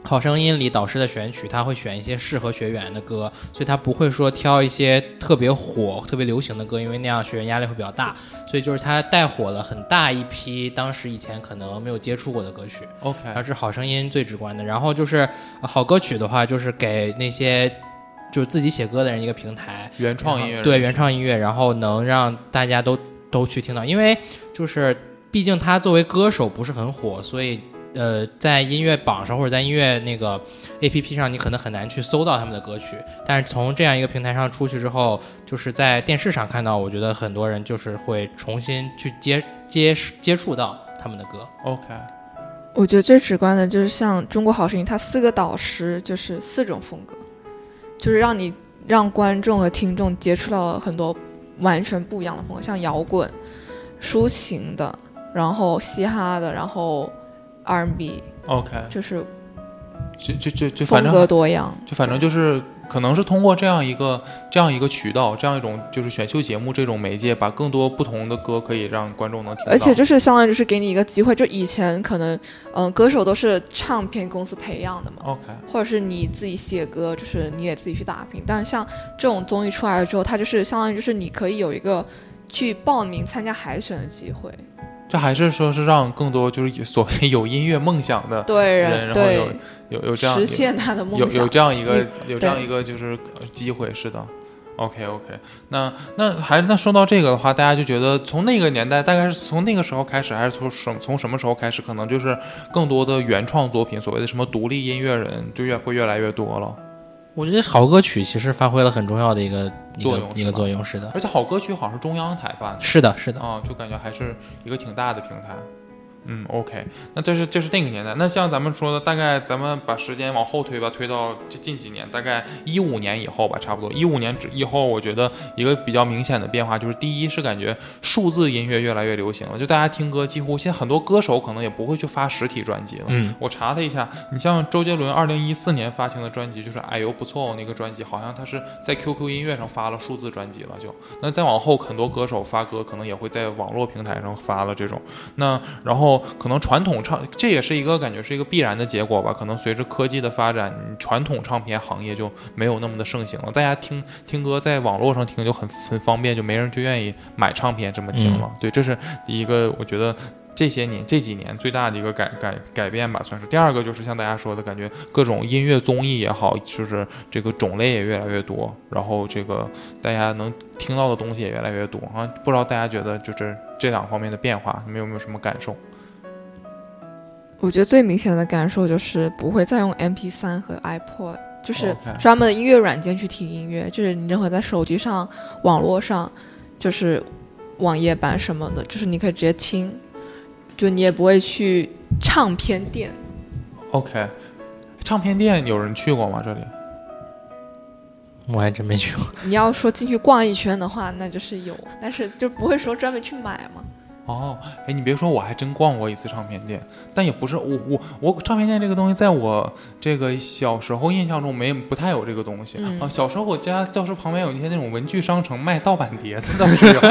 好声音里导师的选曲，他会选一些适合学员的歌，所以他不会说挑一些特别火、特别流行的歌，因为那样学员压力会比较大。所以就是他带火了很大一批当时以前可能没有接触过的歌曲。
OK，
然后这是好声音最直观的。然后就是呃好歌曲的话，就是给那些就是自己写歌的人一个平台，
原创音乐
对原创音乐，然后能让大家都都去听到，因为就是毕竟他作为歌手不是很火，所以。呃，在音乐榜上或者在音乐那个 A P P 上，你可能很难去搜到他们的歌曲。但是从这样一个平台上出去之后，就是在电视上看到，我觉得很多人就是会重新去接接接触到他们的歌。
OK，
我觉得最直观的就是像《中国好声音》，它四个导师就是四种风格，就是让你让观众和听众接触到了很多完全不一样的风格，像摇滚、抒情的，然后嘻哈的，然后
R&B，OK，
就是
就就就就反
风
正
格多样。
就反正就是可能是通过这样一个这样一个渠道，这样一种就是选秀节目这种媒介，把更多不同的歌可以让观众能听到。
而且就是相当于就是给你一个机会，就以前可能，嗯、歌手都是唱片公司培养的嘛
，OK，
或者是你自己写歌，就是你也自己去打拼。但像这种综艺出来了之后，它就是相当于就是你可以有一个去报名参加海选的机会。
这还是说是让更多就是所谓有音乐梦想的人，
人
然后有有有这样
实现他的梦
有有。这样一个有这样一个就是呃机会，是的。OK OK，那那还那说到这个的话，大家就觉得从那个年代，大概是从那个时候开始，还是从什从什么时候开始，可能就是更多的原创作品，所谓的什么独立音乐人，就越会越来越多了。
我觉得好歌曲其实发挥了很重要的一个作用一个
作用是
的，
而且好歌曲好像是中央台办的。
是的，是的。
啊，就感觉还是一个挺大的平台。嗯，OK，那这是这是那个年代。那像咱们说的，大概咱们把时间往后推吧，推到这近几年，大概一五年以后吧，差不多一五年之以后，我觉得一个比较明显的变化就是，第一是感觉数字音乐越来越流行了，就大家听歌几乎现在很多歌手可能也不会去发实体专辑了。
嗯，
我查了一下，你像周杰伦二零一四年发行的专辑，就是《哎呦不错哦》那个专辑，好像他是在 QQ 音乐上发了数字专辑了就。那再往后，很多歌手发歌可能也会在网络平台上发了这种。那然后可能传统唱，这也是一个感觉是一个必然的结果吧。可能随着科技的发展，传统唱片行业就没有那么的盛行了。大家听听歌在网络上听就很很方便，就没人就愿意买唱片这么听了。对，这是一个，我觉得。这些年这几年最大的一个改改改变吧，算是。第二个就是像大家说的感觉，各种音乐综艺也好，就是这个种类也越来越多，然后这个大家能听到的东西也越来越多啊。不知道大家觉得就是这两方面的变化，你们有没有什么感受？
我觉得最明显的感受就是不会再用 MP 3和 iPod，就是专门的音乐软件去听音乐，就是你任何在手机上、网络上，就是网页版什么的，就是你可以直接听，就你也不会去唱片店。
OK，唱片店有人去过吗？这里？
我还真没去过。
你要说进去逛一圈的话，那就是有，但是就不会说专门去买嘛。
哦，哎，你别说，我还真逛过一次唱片店，但也不是我我我唱片店这个东西，在我这个小时候印象中没不太有这个东西、
嗯
啊。小时候我家教室旁边有一些那种文具商城卖盗版碟的，倒是有。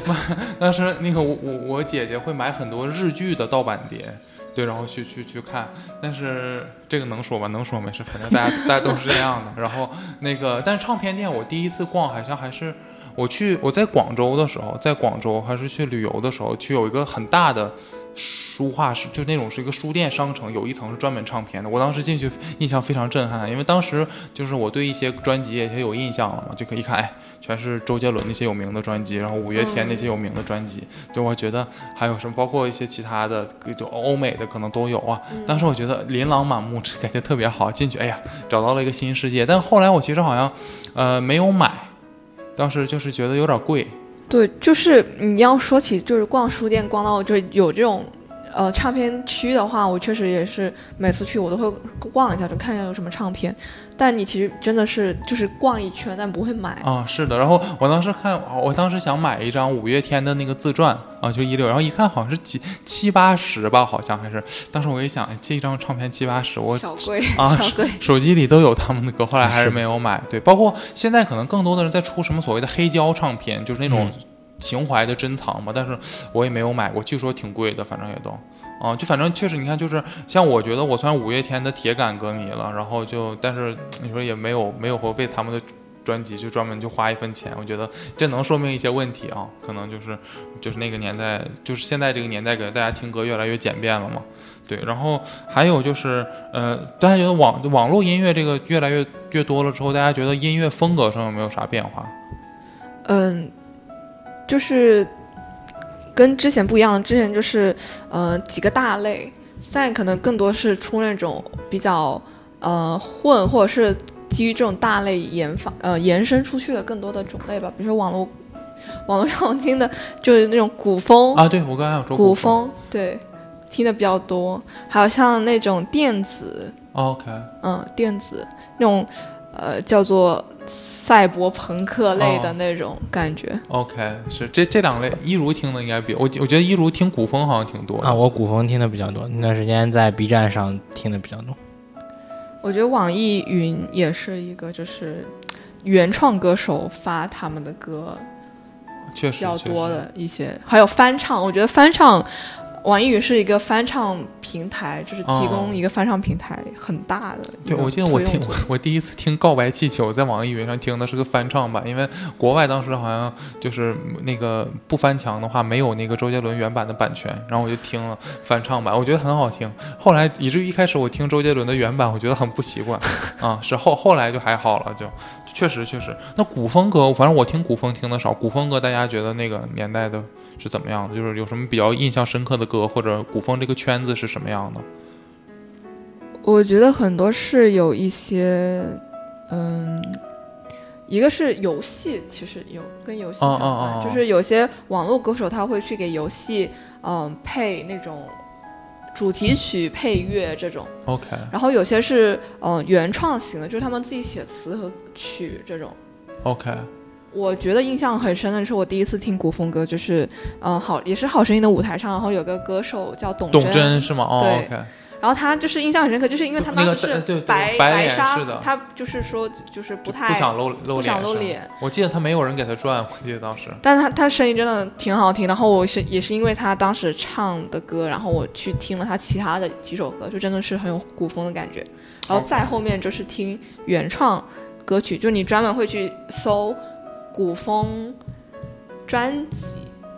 当时那个我我我姐姐会买很多日剧的盗版碟。对，然后去去去看，但是这个能说吗？能说没事，反正大家大家都是这样的。然后那个，但是唱片店我第一次逛，好像还是我去我在广州的时候，在广州还是去旅游的时候，去有一个很大的书画室，就那种是一个书店商城，有一层是专门唱片的。我当时进去印象非常震撼，因为当时就是我对一些专辑也也有印象了嘛，就可以一看，哎，全是周杰伦那些有名的专辑，然后五月天那些有名的专辑，就我觉得还有什么，包括一些其他的，就欧美的可能都有啊。当时我觉得琳琅满目，感觉特别好，进去，哎呀，找到了一个新世界。但后来我其实好像，呃，没有买，当时就是觉得有点贵。
对，就是你要说起就是逛书店逛到就是有这种呃唱片区的话，我确实也是每次去我都会逛一下，就看一下有什么唱片。但你其实真的是就是逛一圈，但不会买。
啊，是的。然后我当时看，我当时想买一张五月天的那个自传啊，就一六，然后一看好像是几七八十吧，好像还是。当时我一想，哎这一张唱片七八十，我
小贵，
啊
小贵。
手机里都有他们的歌，后来还是没有买。对，包括现在可能更多的人在出什么所谓的黑胶唱片，就是那种
嗯
情怀的珍藏嘛。但是我也没有买过，据说挺贵的，反正也都。啊，就反正确实，你看，就是像我觉得我算五月天的铁杆歌迷了，然后就，但是 你说也没有没有说为他们的专辑就专门就花一分钱，我觉得这能说明一些问题啊，可能就是就是那个年代，就是现在这个年代给大家听歌越来越简便了嘛。对，然后还有就是，呃，大家觉得网网络音乐这个越来越越多了之后，大家觉得音乐风格上有没有啥变化？
嗯，就是跟之前不一样，之前就是呃几个大类，现在可能更多是出那种比较呃混，或者是基于这种大类研发呃延伸出去的更多的种类吧，比如说网络网络上听的就是那种古风，
啊，对我刚才有说
古
风。
风对听的比较多，还有像那种电子
，OK，
嗯，电子那种呃叫做赛博朋克类的
哦
那种感觉。
OK，是这这两类，一如听的应该比我我觉得一如听古风好像挺多的
啊，我古风听的比较多，那段时间在 B 站上听的比较多。
我觉得网易云也是一个，就是原创歌手发他们的歌
确实
比较多。的一些，还有翻唱。我觉得翻唱，网易云是一个翻唱平台，就是提供
哦
一个翻唱平台很大的
对，我记得我听我第一次听《告白气球》在网易云上听的是个翻唱版，因为国外当时好像就是那个不翻墙的话没有那个周杰伦原版的版权，然后我就听了翻唱版，我觉得很好听。后来以至于一开始我听周杰伦的原版，我觉得很不习惯啊，是后后来就还好了，就确实确实。那古风歌，反正我听古风听的少，古风歌大家觉得那个年代的是怎么样的？就是有什么比较印象深刻的歌，或者古风这个圈子是什么样的？
我觉得很多是有一些，嗯，一个是游戏，其实有跟游戏相关，
哦哦哦哦
就是有些网络歌手他会去给游戏，嗯，配那种主题曲配乐这种
，OK，
然后有些是嗯原创型的，就是他们自己写词和曲这种。
OK，
我觉得印象很深的是我第一次听古风歌，就是嗯好也是好声音的舞台上，然后有个歌手叫董
董真是吗？哦
对然后他就是印象很深刻，就是因为他
那个
当时是白
白
纱他就是说就是不太
不想露露脸，我记得他没有人给他转，我记得当时。
但他他声音真的挺好听。然后我是也是因为他当时唱的歌，然后我去听了他其他的几首歌，就真的是很有古风的感觉。然后再后面就是听原创歌曲，就你专门会去搜古风专辑，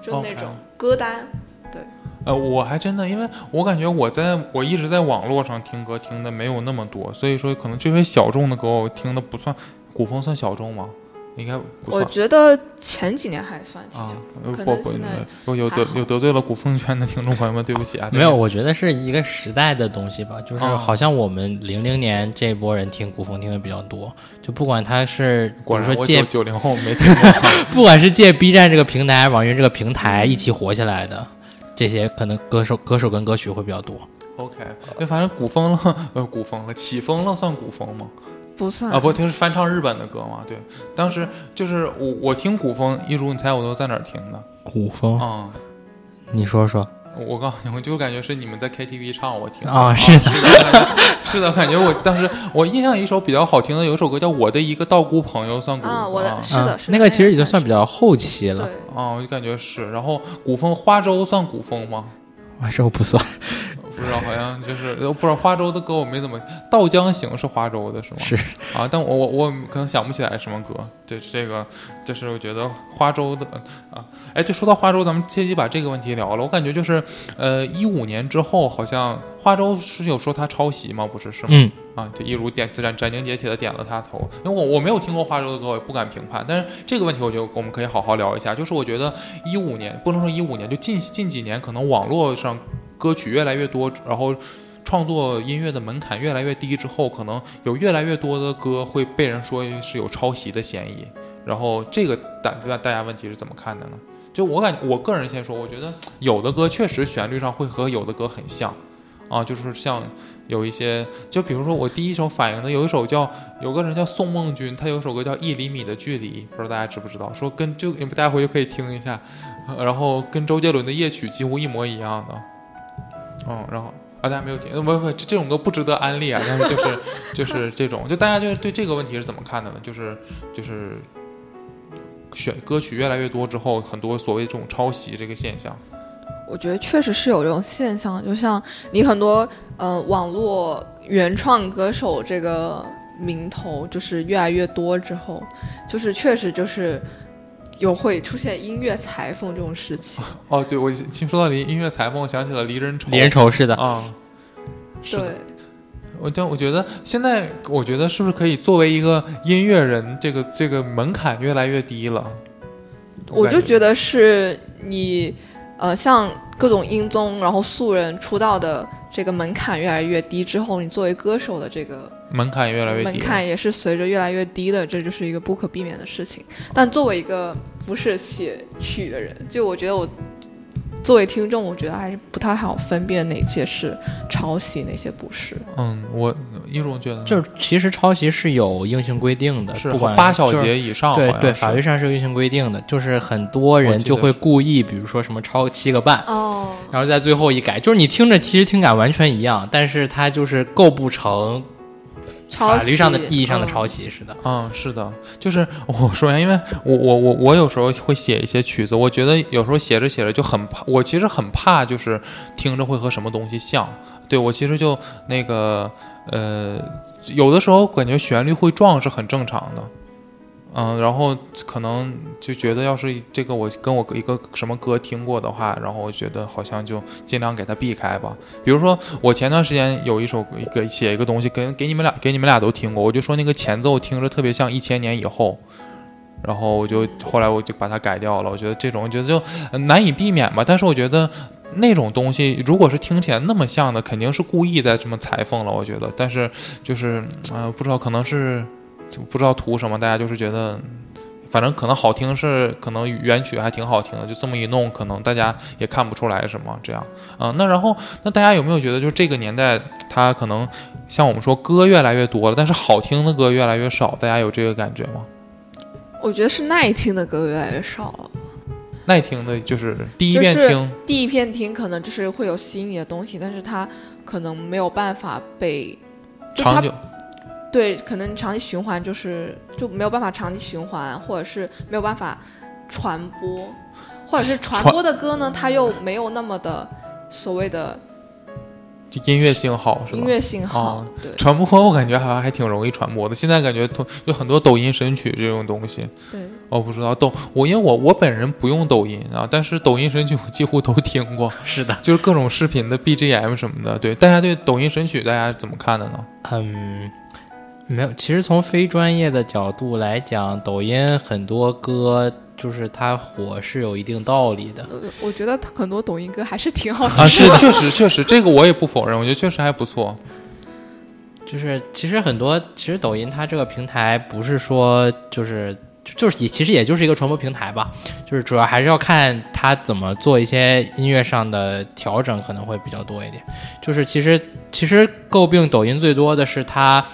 就那种歌单。
对呃，我还真的，因为我感觉我在我一直在网络上听歌听的没有那么多，所以说可能这些小众的歌我听的不算，古风算小众吗？应该不
我觉得前几年还算挺
啊
久，，可
呃不不
能现在，
我有得有得罪了古风圈的听众朋友们，对不起啊。
没有，我觉得是一个时代的东西吧，就是
哦
好像我们零零年这波人听古风听的比较多，就不管他是比如说借
九九零后没听 过。
不管是借 B 站这个平台、网易云这个平台一起火起来的，这些可能歌手、歌手跟歌曲会比较多。
OK，那，反正古风了，呃，古风了，起风了算古风吗？
不算。
啊，不，听是翻唱日本的歌嘛？对，当时就是我我听古风，一如你猜我都在哪儿听的？
古风，
啊、
你说说。
我告诉你，我就感觉是你们在 KTV 唱，我听
啊
是的，是的，是的，感觉我当时我印象一首比较好听的，有一首歌叫《我的一个道姑朋友》，算古
啊，我的
啊。
是的，
啊
是的
那个其实已经算比较后期了，
啊，我就感觉是。然后古风花粥算古风吗？
哇，这我不算，
不知道，好像就是呃不知道花粥的歌我没怎么。稻江行是花粥的是吗？
是
啊，但我我我可能想不起来什么歌。这这个就是我觉得花粥的啊，哎，就说到花粥，咱们切机把这个问题聊了。我感觉就是呃，一五年之后好像花粥是有说他抄袭吗？不是是吗？
嗯，
啊，就一如点自斩斩钉截铁的点了他头，因为我我没有听过花粥的歌，我也不敢评判。但是这个问题，我觉得我们可以好好聊一下。就是我觉得一五年不能说一五年，就近近几年，可能网络上歌曲越来越多，然后创作音乐的门槛越来越低之后，可能有越来越多的歌会被人说是有抄袭的嫌疑。然后这个大大大家问题是怎么看的呢？就我感我个人先说，我觉得有的歌确实旋律上会和有的歌很像，啊，就是像有一些，就比如说我第一首反应的有一首叫有个人叫宋梦君，他有首歌叫《一厘米的距离》，不知道大家知不知道？说跟就大家回去可以听一下，然后跟周杰伦的夜曲几乎一模一样的，嗯，然后。啊，大家没有听，呃不不，这这种歌不值得安利啊。但是就是 就是这种，就大家就是对这个问题是怎么看的呢？就是就是选歌曲越来越多之后，很多所谓这种抄袭这个现象。
我觉得确实是有这种现象，就像你很多呃网络原创歌手这个名头就是越来越多之后，就是确实就是有会出现音乐裁缝这种事情。
哦，对，我听说到离音乐裁缝，我想起了离人愁。
离人愁是的，
啊，是的
对，
我但我觉得现在，我觉得是不是可以作为一个音乐人，这个这个门槛越来越低了？感
我就觉得是你呃像各种音综，然后素人出道的这个门槛越来越低之后，你作为歌手的这个
门槛越来越低。
门槛也是随着越来越低的，这就是一个不可避免的事情。但作为一个不是写曲的人，就我觉得我作为听众，我觉得还是不太好分辨哪些是抄袭，哪些不是。
嗯，我一种觉得
就是其实抄袭是有硬性规定的，
是
不管
八小节以上，
对对，法律上是有硬性规定的，就是很多人就会故意，比如说什么抄七个半，
哦，
然后在最后一改，就是你听着其实听感完全一样，但是它就是构不成
抄
法律上的意义上的
嗯
抄袭似的。
嗯，是的，就是我说一下，因为我我我我有时候会写一些曲子，我觉得有时候写着写着就很怕，我其实很怕就是听着会和什么东西像，对我其实就那个呃，有的时候感觉旋律会撞是很正常的。嗯，然后可能就觉得，要是这个我跟我一个什么歌听过的话，然后我觉得好像就尽量给它避开吧。比如说，我前段时间有一首一个写一个东西，跟给你们俩给你们俩都听过，我就说那个前奏听着特别像一千年以后，然后我就后来我就把它改掉了。我觉得这种我觉得就难以避免吧，但是我觉得那种东西如果是听起来那么像的，肯定是故意在这么裁缝了。我觉得，但是就是呃不知道可能是就不知道图什么，大家就是觉得。反正可能好听是可能原曲还挺好听的，就这么一弄，可能大家也看不出来什么这样。嗯、那然后那大家有没有觉得，就是这个年代，它可能像我们说歌越来越多了，但是好听的歌越来越少，大家有这个感觉吗？
我觉得是耐听的歌越来越少了。
耐听的就是第一
就是
遍听，
第一遍听可能就是会有吸引你的东西，但是它可能没有办法被，
长久
对，可能长期循环就是就没有办法长期循环，或者是没有办法传播，或者是传
传
播的歌呢，它又没有那么的所谓的
就音乐性好是吧？
音乐性好，
哦
对
传播我感觉好像还挺容易传播的，现在感觉都有很多抖音神曲这种东西。
对。
我不知道抖我，因为我我本人不用抖音啊，但是抖音神曲我几乎都听过，
是的，
就是各种视频的 BGM 什么的。对，大家对抖音神曲大家怎么看的呢？
嗯，没有。其实从非专业的角度来讲，抖音很多歌就是它火是有一定道理的。
呃，我觉得很多抖音歌还是挺好听的。
啊，是确实确实，这个我也不否认，我觉得确实还不错。
就是其实很多，其实抖音它这个平台不是说就是就是也其实也就是一个传播平台吧，就是主要还是要看它怎么做一些音乐上的调整，可能会比较多一点。就是其实其实诟病抖音最多的是它。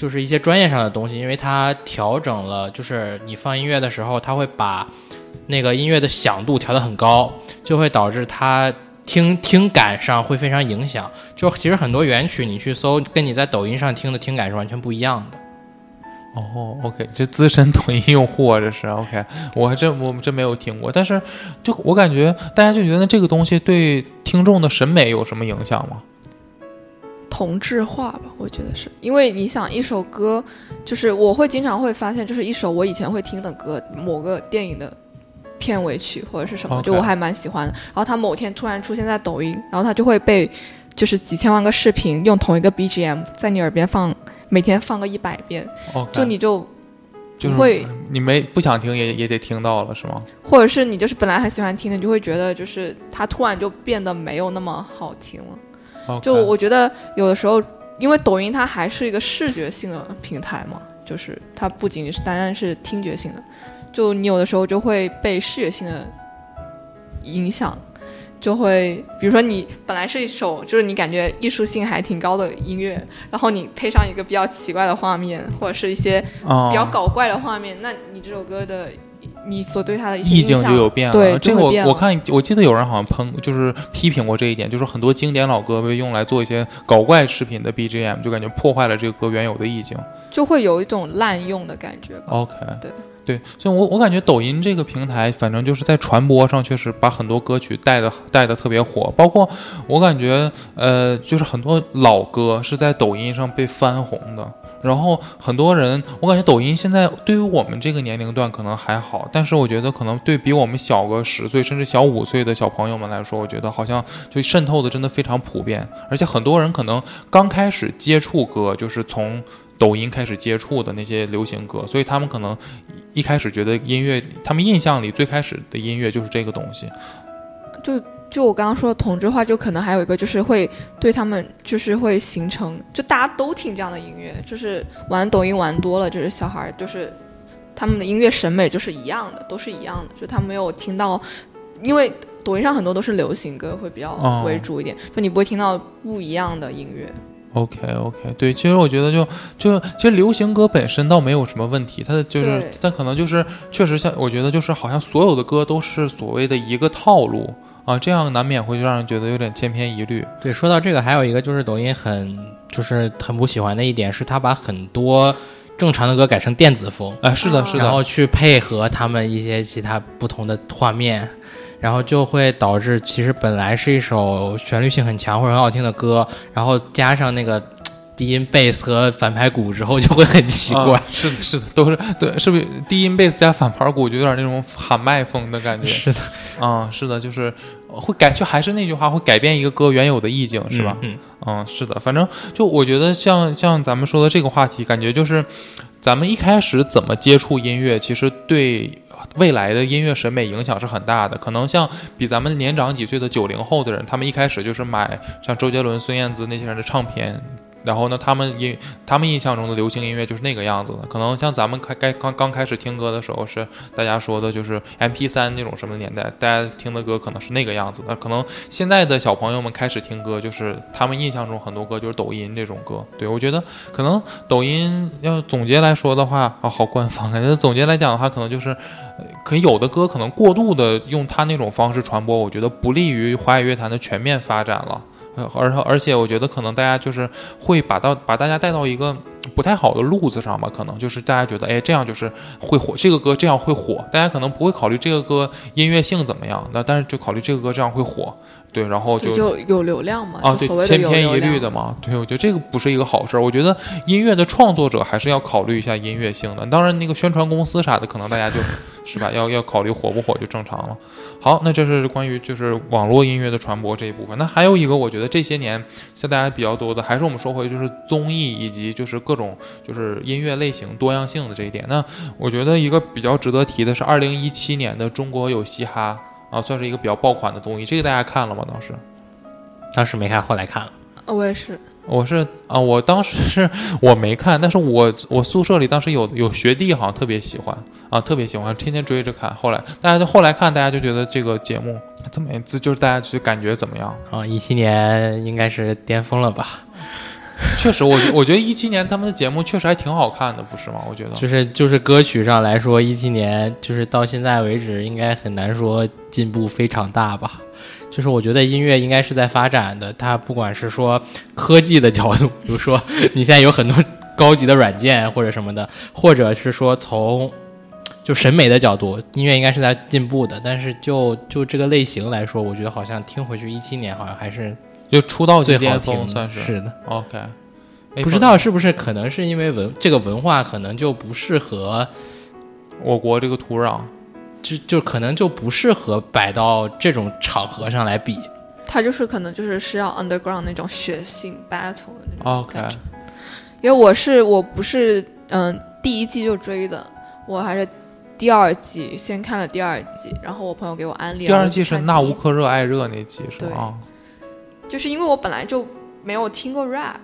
就是一些专业上的东西，因为它调整了，就是你放音乐的时候，它会把那个音乐的响度调得很高，就会导致它听听感上会非常影响。就其实很多原曲你去搜，跟你在抖音上听的听感是完全不一样的。
哦，OK，这资深抖音用户啊，这是 OK，我还真我真没有听过，但是就我感觉大家就觉得这个东西对听众的审美有什么影响吗？
同质化吧，我觉得是因为你想一首歌，就是我会经常会发现，就是一首我以前会听的歌，某个电影的片尾曲或者是什么就我还蛮喜欢的。然后它某天突然出现在抖音，然后它就会被就是几千万个视频用同一个 BGM 在你耳边放，每天放个一百遍就你就
就是
会
你没不想听也也得听到了是吗？
或者是你就是本来很喜欢听的，你就会觉得就是它突然就变得没有那么好听了。就我觉得有的时候，因为抖音它还是一个视觉性的平台嘛，就是它不仅仅是单单是听觉性的，就你有的时候就会被视觉性的影响，就会比如说你本来是一首就是你感觉艺术性还挺高的音乐，然后你配上一个比较奇怪的画面，或者是一些
啊
比较搞怪的画面，那你这首歌的你所对它的一
意境就有变了。
对，
这个我我看我记得有人好像喷，就是批评过这一点，就是很多经典老歌被用来做一些搞怪视频的 BGM，就感觉破坏了这个歌原有的意境。
就会有一种滥用的感觉吧。
OK，
对
对，所以我我感觉抖音这个平台，反正就是在传播上确实把很多歌曲带的带的特别火，包括我感觉呃，就是很多老歌是在抖音上被翻红的。然后很多人，我感觉抖音现在对于我们这个年龄段可能还好，但是我觉得可能对比我们小个十岁甚至小五岁的小朋友们来说，我觉得好像就渗透的真的非常普遍，而且很多人可能刚开始接触歌就是从抖音开始接触的那些流行歌，所以他们可能一开始觉得音乐，他们印象里最开始的音乐就是这个东西。
就就我刚刚说的同质化，就可能还有一个就是会对他们就是会形成，就大家都听这样的音乐，就是玩抖音玩多了，就是小孩儿就是他们的音乐审美就是一样的，都是一样的，就他没有听到，因为抖音上很多都是流行歌会比较
哦
为主一点，就你不会听到不一样的音乐。
OK OK，对，其实我觉得就就其实流行歌本身倒没有什么问题，它的就是但可能就是确实像我觉得就是好像所有的歌都是所谓的一个套路啊，这样难免会让人觉得有点千篇一律。
对，说到这个，还有一个就是抖音很就是很不喜欢的一点是，他把很多正常的歌改成电子风，
哎，是的，
哦
是的，
然后去配合他们一些其他不同的画面，然后就会导致其实本来是一首旋律性很强或者很好听的歌，然后加上那个低音贝斯和反拍鼓之后，就会很奇怪。
啊是的，是的，都是对，是不是低音贝斯加反盘鼓就有点那种喊麦风的感觉？
是的，
啊、是的，就是会改，就还是那句话，会改变一个歌原有的意境，是吧？
嗯，
嗯，是的，反正就我觉得像像咱们说的这个话题，感觉就是咱们一开始怎么接触音乐，其实对未来的音乐审美影响是很大的。可能像比咱们年长几岁的九零后的人，他们一开始就是买像周杰伦、孙燕姿那些人的唱片。然后呢，他们印他们印象中的流行音乐就是那个样子的。可能像咱们开该刚刚开始听歌的时候，是大家说的就是 M P 三那种什么年代，大家听的歌可能是那个样子的。可能现在的小朋友们开始听歌，就是他们印象中很多歌就是抖音这种歌。对我觉得可能抖音要总结来说的话，啊，好官方啊。总结来讲的话，可能就是，可有的歌可能过度的用它那种方式传播，我觉得不利于华语乐坛的全面发展了。而而且我觉得可能大家就是会把到把大家带到一个不太好的路子上吧，可能就是大家觉得，哎，这样就是会火，这个歌这样会火，大家可能不会考虑这个歌音乐性怎么样，那但是就考虑这个歌这样会火，对，然后就
就有流量嘛，
啊，对千篇一律的嘛，对，我觉得这个不是一个好事儿。我觉得音乐的创作者还是要考虑一下音乐性的，当然那个宣传公司啥的，可能大家就 是吧，要要考虑火不火就正常了。好，那这是关于就是网络音乐的传播这一部分。那还有一个，我觉得这些年像大家比较多的，还是我们说回就是综艺以及就是各种就是音乐类型多样性的这一点。那我觉得一个比较值得提的是，二零一七年的《中国有嘻哈》啊，算是一个比较爆款的综艺，这个大家看了吗？当时？
当时没看，后来看了。
呃我也是，
我是啊，我当时是我没看，但是我我宿舍里当时有有学弟好像特别喜欢啊，特别喜欢，天天追着看。后来大家就后来看，大家就觉得这个节目怎么样，就是大家就感觉怎么样？
啊，一七年应该是巅峰了吧？
确实，我我觉得一七年他们的节目确实还挺好看的，不是吗？我觉得
就是就是歌曲上来说，一七年就是到现在为止，应该很难说进步非常大吧。就是我觉得音乐应该是在发展的，它不管是说科技的角度，比如说你现在有很多高级的软件或者什么的，或者是说从就审美的角度，音乐应该是在进步的。但是就就这个类型来说，我觉得好像听回去一七年好像还是
就出道
最好
即巅峰，
听的，
算是
是的。
OK。哎
不知道是不是可能是因为文这个文化可能就不适合，
我国这个土壤，
就就可能就不适合摆到这种场合上来比。
他就是可能就是是要 underground 那种血性 battle 的那种
OK
感觉。因为我是我不是嗯第一季就追的，我还是第二季先看了第二季，然后我朋友给我安利。
第二季
是
那乌克热爱热那季是
对
吗？啊
就是因为我本来就没有听过 rap，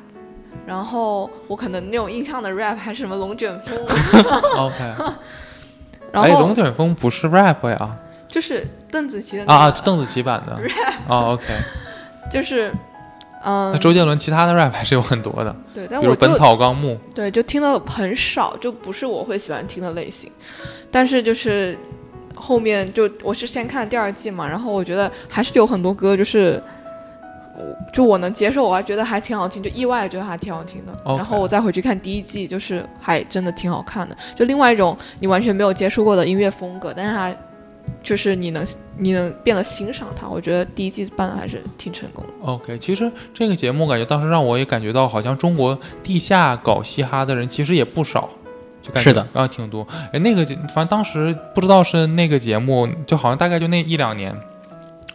然后我可能那种印象的 rap 还是什么龙卷风，
OK，哎，
然后
龙卷风不是 rap 呀？
就是邓紫棋的
啊邓紫棋版的。哦 OK，
就是嗯
那周杰伦其他的 rap 还是有很多的，
对，但
比如《本草纲目
对就听的很少，就不是我会喜欢听的类型，但是就是。后面就我是先看第二季嘛，然后我觉得还是有很多歌就是，我就我能接受，我还觉得还挺好听，就意外觉得还挺好听的。然后我再回去看第一季，就是还真的挺好看的。就另外一种你完全没有接触过的音乐风格，但是它就是你能你能变得欣赏它，我觉得第一季办的还是挺成功的。
OK，其实这个节目感觉当时让我也感觉到，好像中国地下搞嘻哈的人其实也不少，就感觉
是的
啊挺多。哎，那个节反正当时不知道是那个节目，就好像大概就那一两年。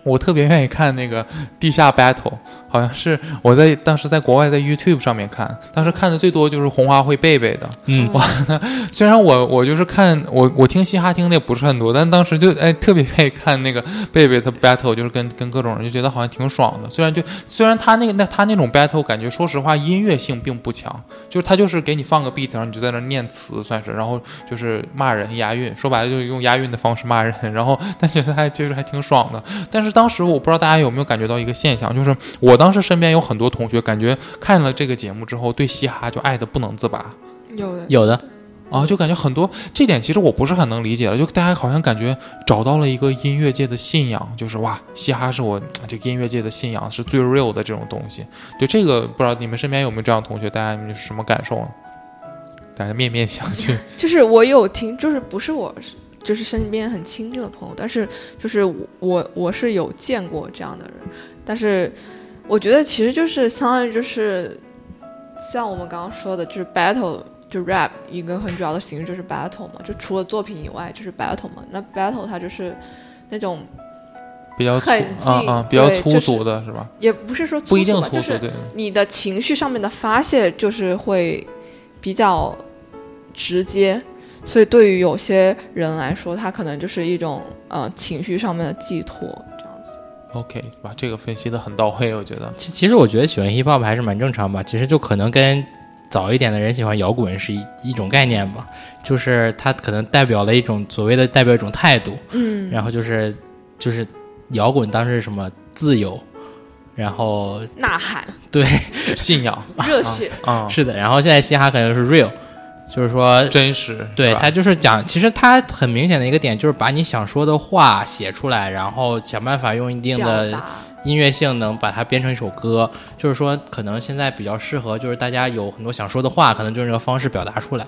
我特别愿意看那个地下 battle，好像是我在当时在国外在 YouTube 上面看，当时看的最多就是红花会贝贝的，
嗯
哇，
虽然我我就是看我我听嘻哈听的也不是很多，但当时就哎特别愿意看那个贝贝他 battle，就是跟跟各种人就觉得好像挺爽的。虽然就虽然他那个那他那种 battle 感觉说实话音乐性并不强，就是他就是给你放个 beat，然后你就在那念词算是，然后就是骂人押韵，说白了就是用押韵的方式骂人，然后但觉得还其实还挺爽的。但是当时我不知道大家有没有感觉到一个现象，就是我当时身边有很多同学感觉看了这个节目之后对嘻哈就爱的不能自拔。
有的
有的，
啊，就感觉很多这点其实我不是很能理解了，就大家好像感觉找到了一个音乐界的信仰，就是哇，嘻哈是我这个音乐界的信仰，是最 real 的这种东西。对这个不知道你们身边有没有这样的同学，大家你们是什么感受呢？大家面面相觑。
就是我有听，就是不是我，就是身边很亲近的朋友，但是就是我我我是有见过这样的人，但是我觉得其实就是相当于就是像我们刚刚说的，就是 battle。就 rap 一个很主要的形式就是 battle 嘛，就除了作品以外就是 battle 嘛。那 battle 它就是那种
比较粗
很近
啊啊，比较粗俗的是吧？
也不是说
不一定
吧就是
粗俗，对。
你的情绪上面的发泄就是会比较直接，所以对于有些人来说，他可能就是一种呃情绪上面的寄托。
OK，把这个分析的很到位，我觉得。
其其实我觉得喜欢 hip hop 还是蛮正常吧，其实就可能跟早一点的人喜欢摇滚是一一种概念吧，就是它可能代表了一种所谓的代表一种态度，
嗯。
然后就是就是摇滚当时是什么自由，然后
呐喊、
对
信仰。
热血，
啊，
是的，然后现在嘻哈可能是 real，就是说
真实，
对他就是讲，其实他很明显的一个点就是把你想说的话写出来，然后想办法用一定的。音乐性能把它编成一首歌，就是说可能现在比较适合，就是大家有很多想说的话，可能就用这个方式表达出来。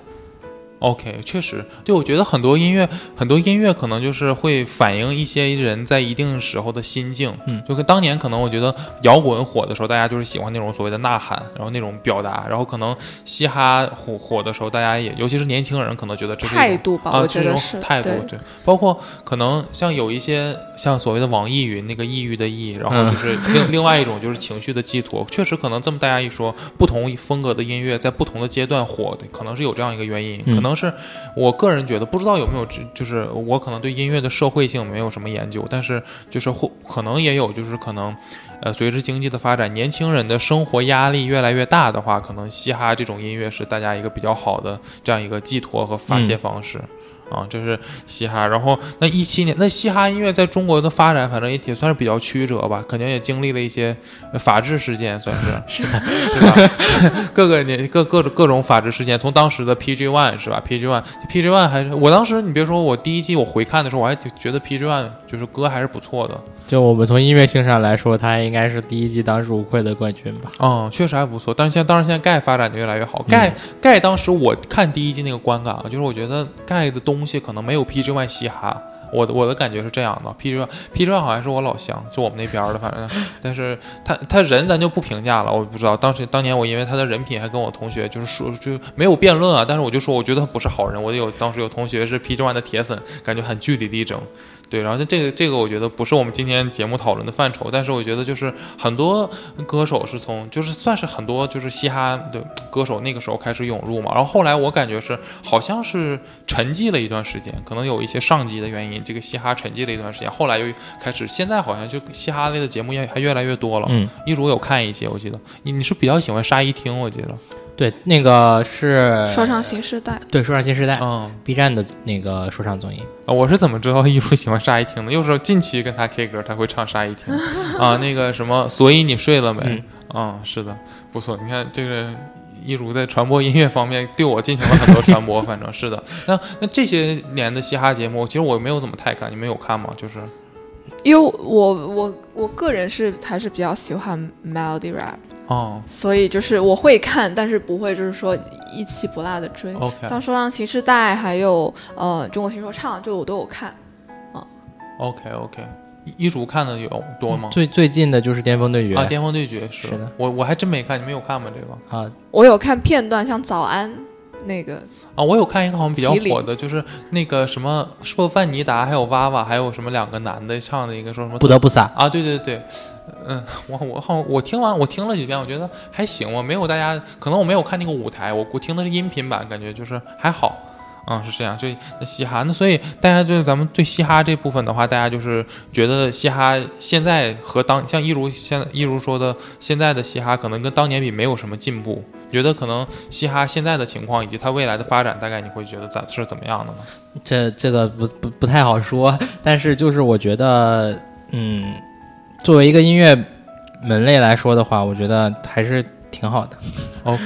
OK，确实，对我觉得很多音乐，很多音乐可能就是会反映一些人在一定时候的心境。
嗯，
就跟当年可能我觉得摇滚火的时候，大家就是喜欢那种所谓的呐喊，然后那种表达，然后可能嘻哈火火的时候，大家也尤其是年轻人可能觉得这是一种
态度吧，
啊，
我
这种
觉得是
态度，
对
对，包括可能像有一些像所谓的网易云那个抑郁的抑，然后就是另、另外一种就是情绪的寄托，确实可能这么大家一说，不同风格的音乐在不同的阶段火的，可能是有这样一个原因，
嗯
可能是我个人觉得，不知道有没有，就是我可能对音乐的社会性没有什么研究，但是就是或可能也有，就是可能。呃，随着经济的发展，年轻人的生活压力越来越大的话，可能嘻哈这种音乐是大家一个比较好的这样一个寄托和发泄方式。啊，这是嘻哈。然后那一七年，那嘻哈音乐在中国的发展，反正也也算是比较曲折吧，肯定也经历了一些法治事件，算是 是 是吧？各个年各各种各种法治事件，从当时的 PG One 是吧？PG One PG One 还是我当时你别说我第一季我回看的时候，我还觉得 PG One 就是歌还是不错的。
就我们从音乐性上来说，他应该是第一季当之无愧的冠军吧？
嗯，确实还不错。但是现在当然现在盖发展的越来越好。盖盖当时我看第一季那个观感啊，就是我觉得盖的东东西可能没有 PG One 嘻哈。我的我的感觉是这样的，PG 万 PG 万好像是我老乡，就我们那边的，反正，但是他他人咱就不评价了，我不知道当时当年我因为他的人品还跟我同学就是说就没有辩论啊，但是我就说我觉得他不是好人，我有当时有同学是 PG 万的铁粉，感觉很据理力争。对，然后这个这个我觉得不是我们今天节目讨论的范畴，但是我觉得就是很多歌手是从就是算是很多就是嘻哈的歌手那个时候开始涌入嘛，然后后来我感觉是好像是沉寂了一段时间，可能有一些上级的原因，这个嘻哈沉寂了一段时间，后来又开始，现在好像就嘻哈类的节目也还越来越多了。
嗯，
一如有看一些，我记得你你是比较喜欢沙一听，我记得。
对，那个是
说唱新时代，
对，说唱新时代，
嗯
，B 站的那个说唱综艺。
啊，我是怎么知道艺术喜欢沙一听的？又是近期跟他 K 歌，他会唱沙一听 啊，那个什么，所以你睡了没？嗯，是的，不错。你看这个一如在传播音乐方面对我进行了很多传播，反正是的。那那这些年的嘻哈节目，其实我没有怎么太看，你们有看吗？就是
因为我我我个人是还是比较喜欢 melody rap。
哦，
所以就是我会看，但是不会就是说一期不落的追。
OK
像说唱新时代，还有呃中国新说唱，就我都有看。
OK OK，一如看的有多吗？
最最近的就是巅峰对决
啊，巅峰对决是
是的，
我我还真没看，你们有看吗？这个
啊，
我有看片段，像早安那个，
啊，我有看一个好像比较火的，就是那个什么，是不是范尼达还有娃娃，还有什么两个男的唱的一个说什么
不得不撒。
啊？对对对，嗯，我我好我听完我听了几遍，我觉得还行，我没有大家可能我没有看那个舞台，我我听的是音频版，感觉就是还好。嗯、是这样，这那嘻哈，那所以大家就是咱们对嘻哈这部分的话，大家就是觉得嘻哈现在和当像一如现一如说的，现在的嘻哈可能跟当年比没有什么进步，觉得可能嘻哈现在的情况以及它未来的发展，大概你会觉得咋是怎么样的呢？
这这个不不不太好说，但是就是我觉得，嗯，作为一个音乐门类来说的话，我觉得还是挺好的。
OK，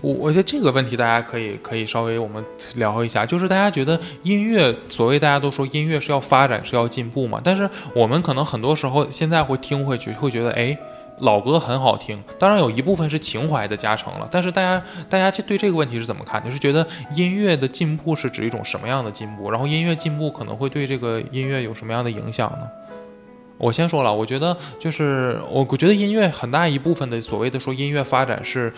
我我觉得这个问题大家可以可以稍微我们聊一下，就是大家觉得音乐，所谓大家都说音乐是要发展是要进步嘛，但是我们可能很多时候现在会听回去会觉得，哎。老歌很好听，当然有一部分是情怀的加成了，但是大家大家这对这个问题是怎么看？就是觉得音乐的进步是指一种什么样的进步？然后音乐进步可能会对这个音乐有什么样的影响呢？我先说了，我觉得就是我我觉得音乐很大一部分的所谓的说音乐发展是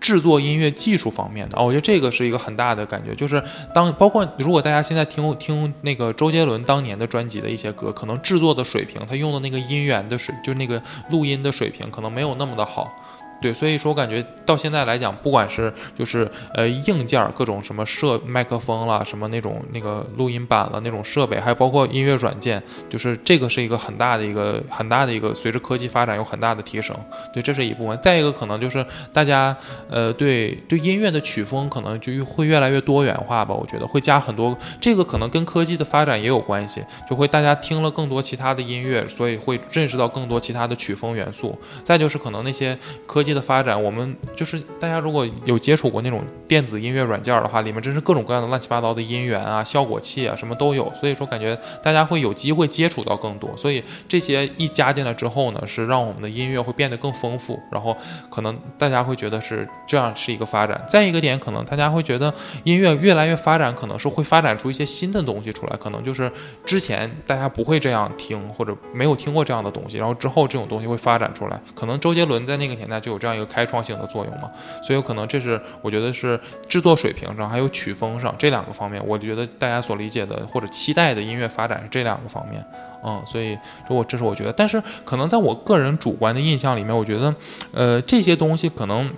制作音乐技术方面的哦，我觉得这个是一个很大的感觉，就是当包括如果大家现在听听那个周杰伦当年的专辑的一些歌，可能制作的水平，他用的那个音源的水，就是那个录音的水平，可能没有那么的好。对，所以说我感觉到现在来讲，不管是就是呃硬件各种什么设麦克风啦，什么那种那个录音板了那种设备，还包括音乐软件，就是这个是一个很大的一个很大的一个随着科技发展有很大的提升。对，这是一部分。再一个可能就是大家呃对对音乐的曲风可能就会越来越多元化吧，我觉得会加很多，这个可能跟科技的发展也有关系，就会大家听了更多其他的音乐，所以会认识到更多其他的曲风元素。再就是可能那些科技的发展，我们就是大家如果有接触过那种电子音乐软件的话，里面真是各种各样的乱七八糟的音源啊、效果器啊，什么都有。所以说感觉大家会有机会接触到更多，所以这些一加进来之后呢，是让我们的音乐会变得更丰富，然后可能大家会觉得是这样是一个发展。再一个点，可能大家会觉得音乐越来越发展，可能是会发展出一些新的东西出来，可能就是之前大家不会这样听或者没有听过这样的东西，然后之后这种东西会发展出来。可能周杰伦在那个年代就有这样一个开创性的作用嘛，所以有可能这是我觉得是制作水平上还有曲风上这两个方面，我觉得大家所理解的或者期待的音乐发展是这两个方面。嗯，所以这我这是我觉得，但是可能在我个人主观的印象里面，我觉得，呃，这些东西可能。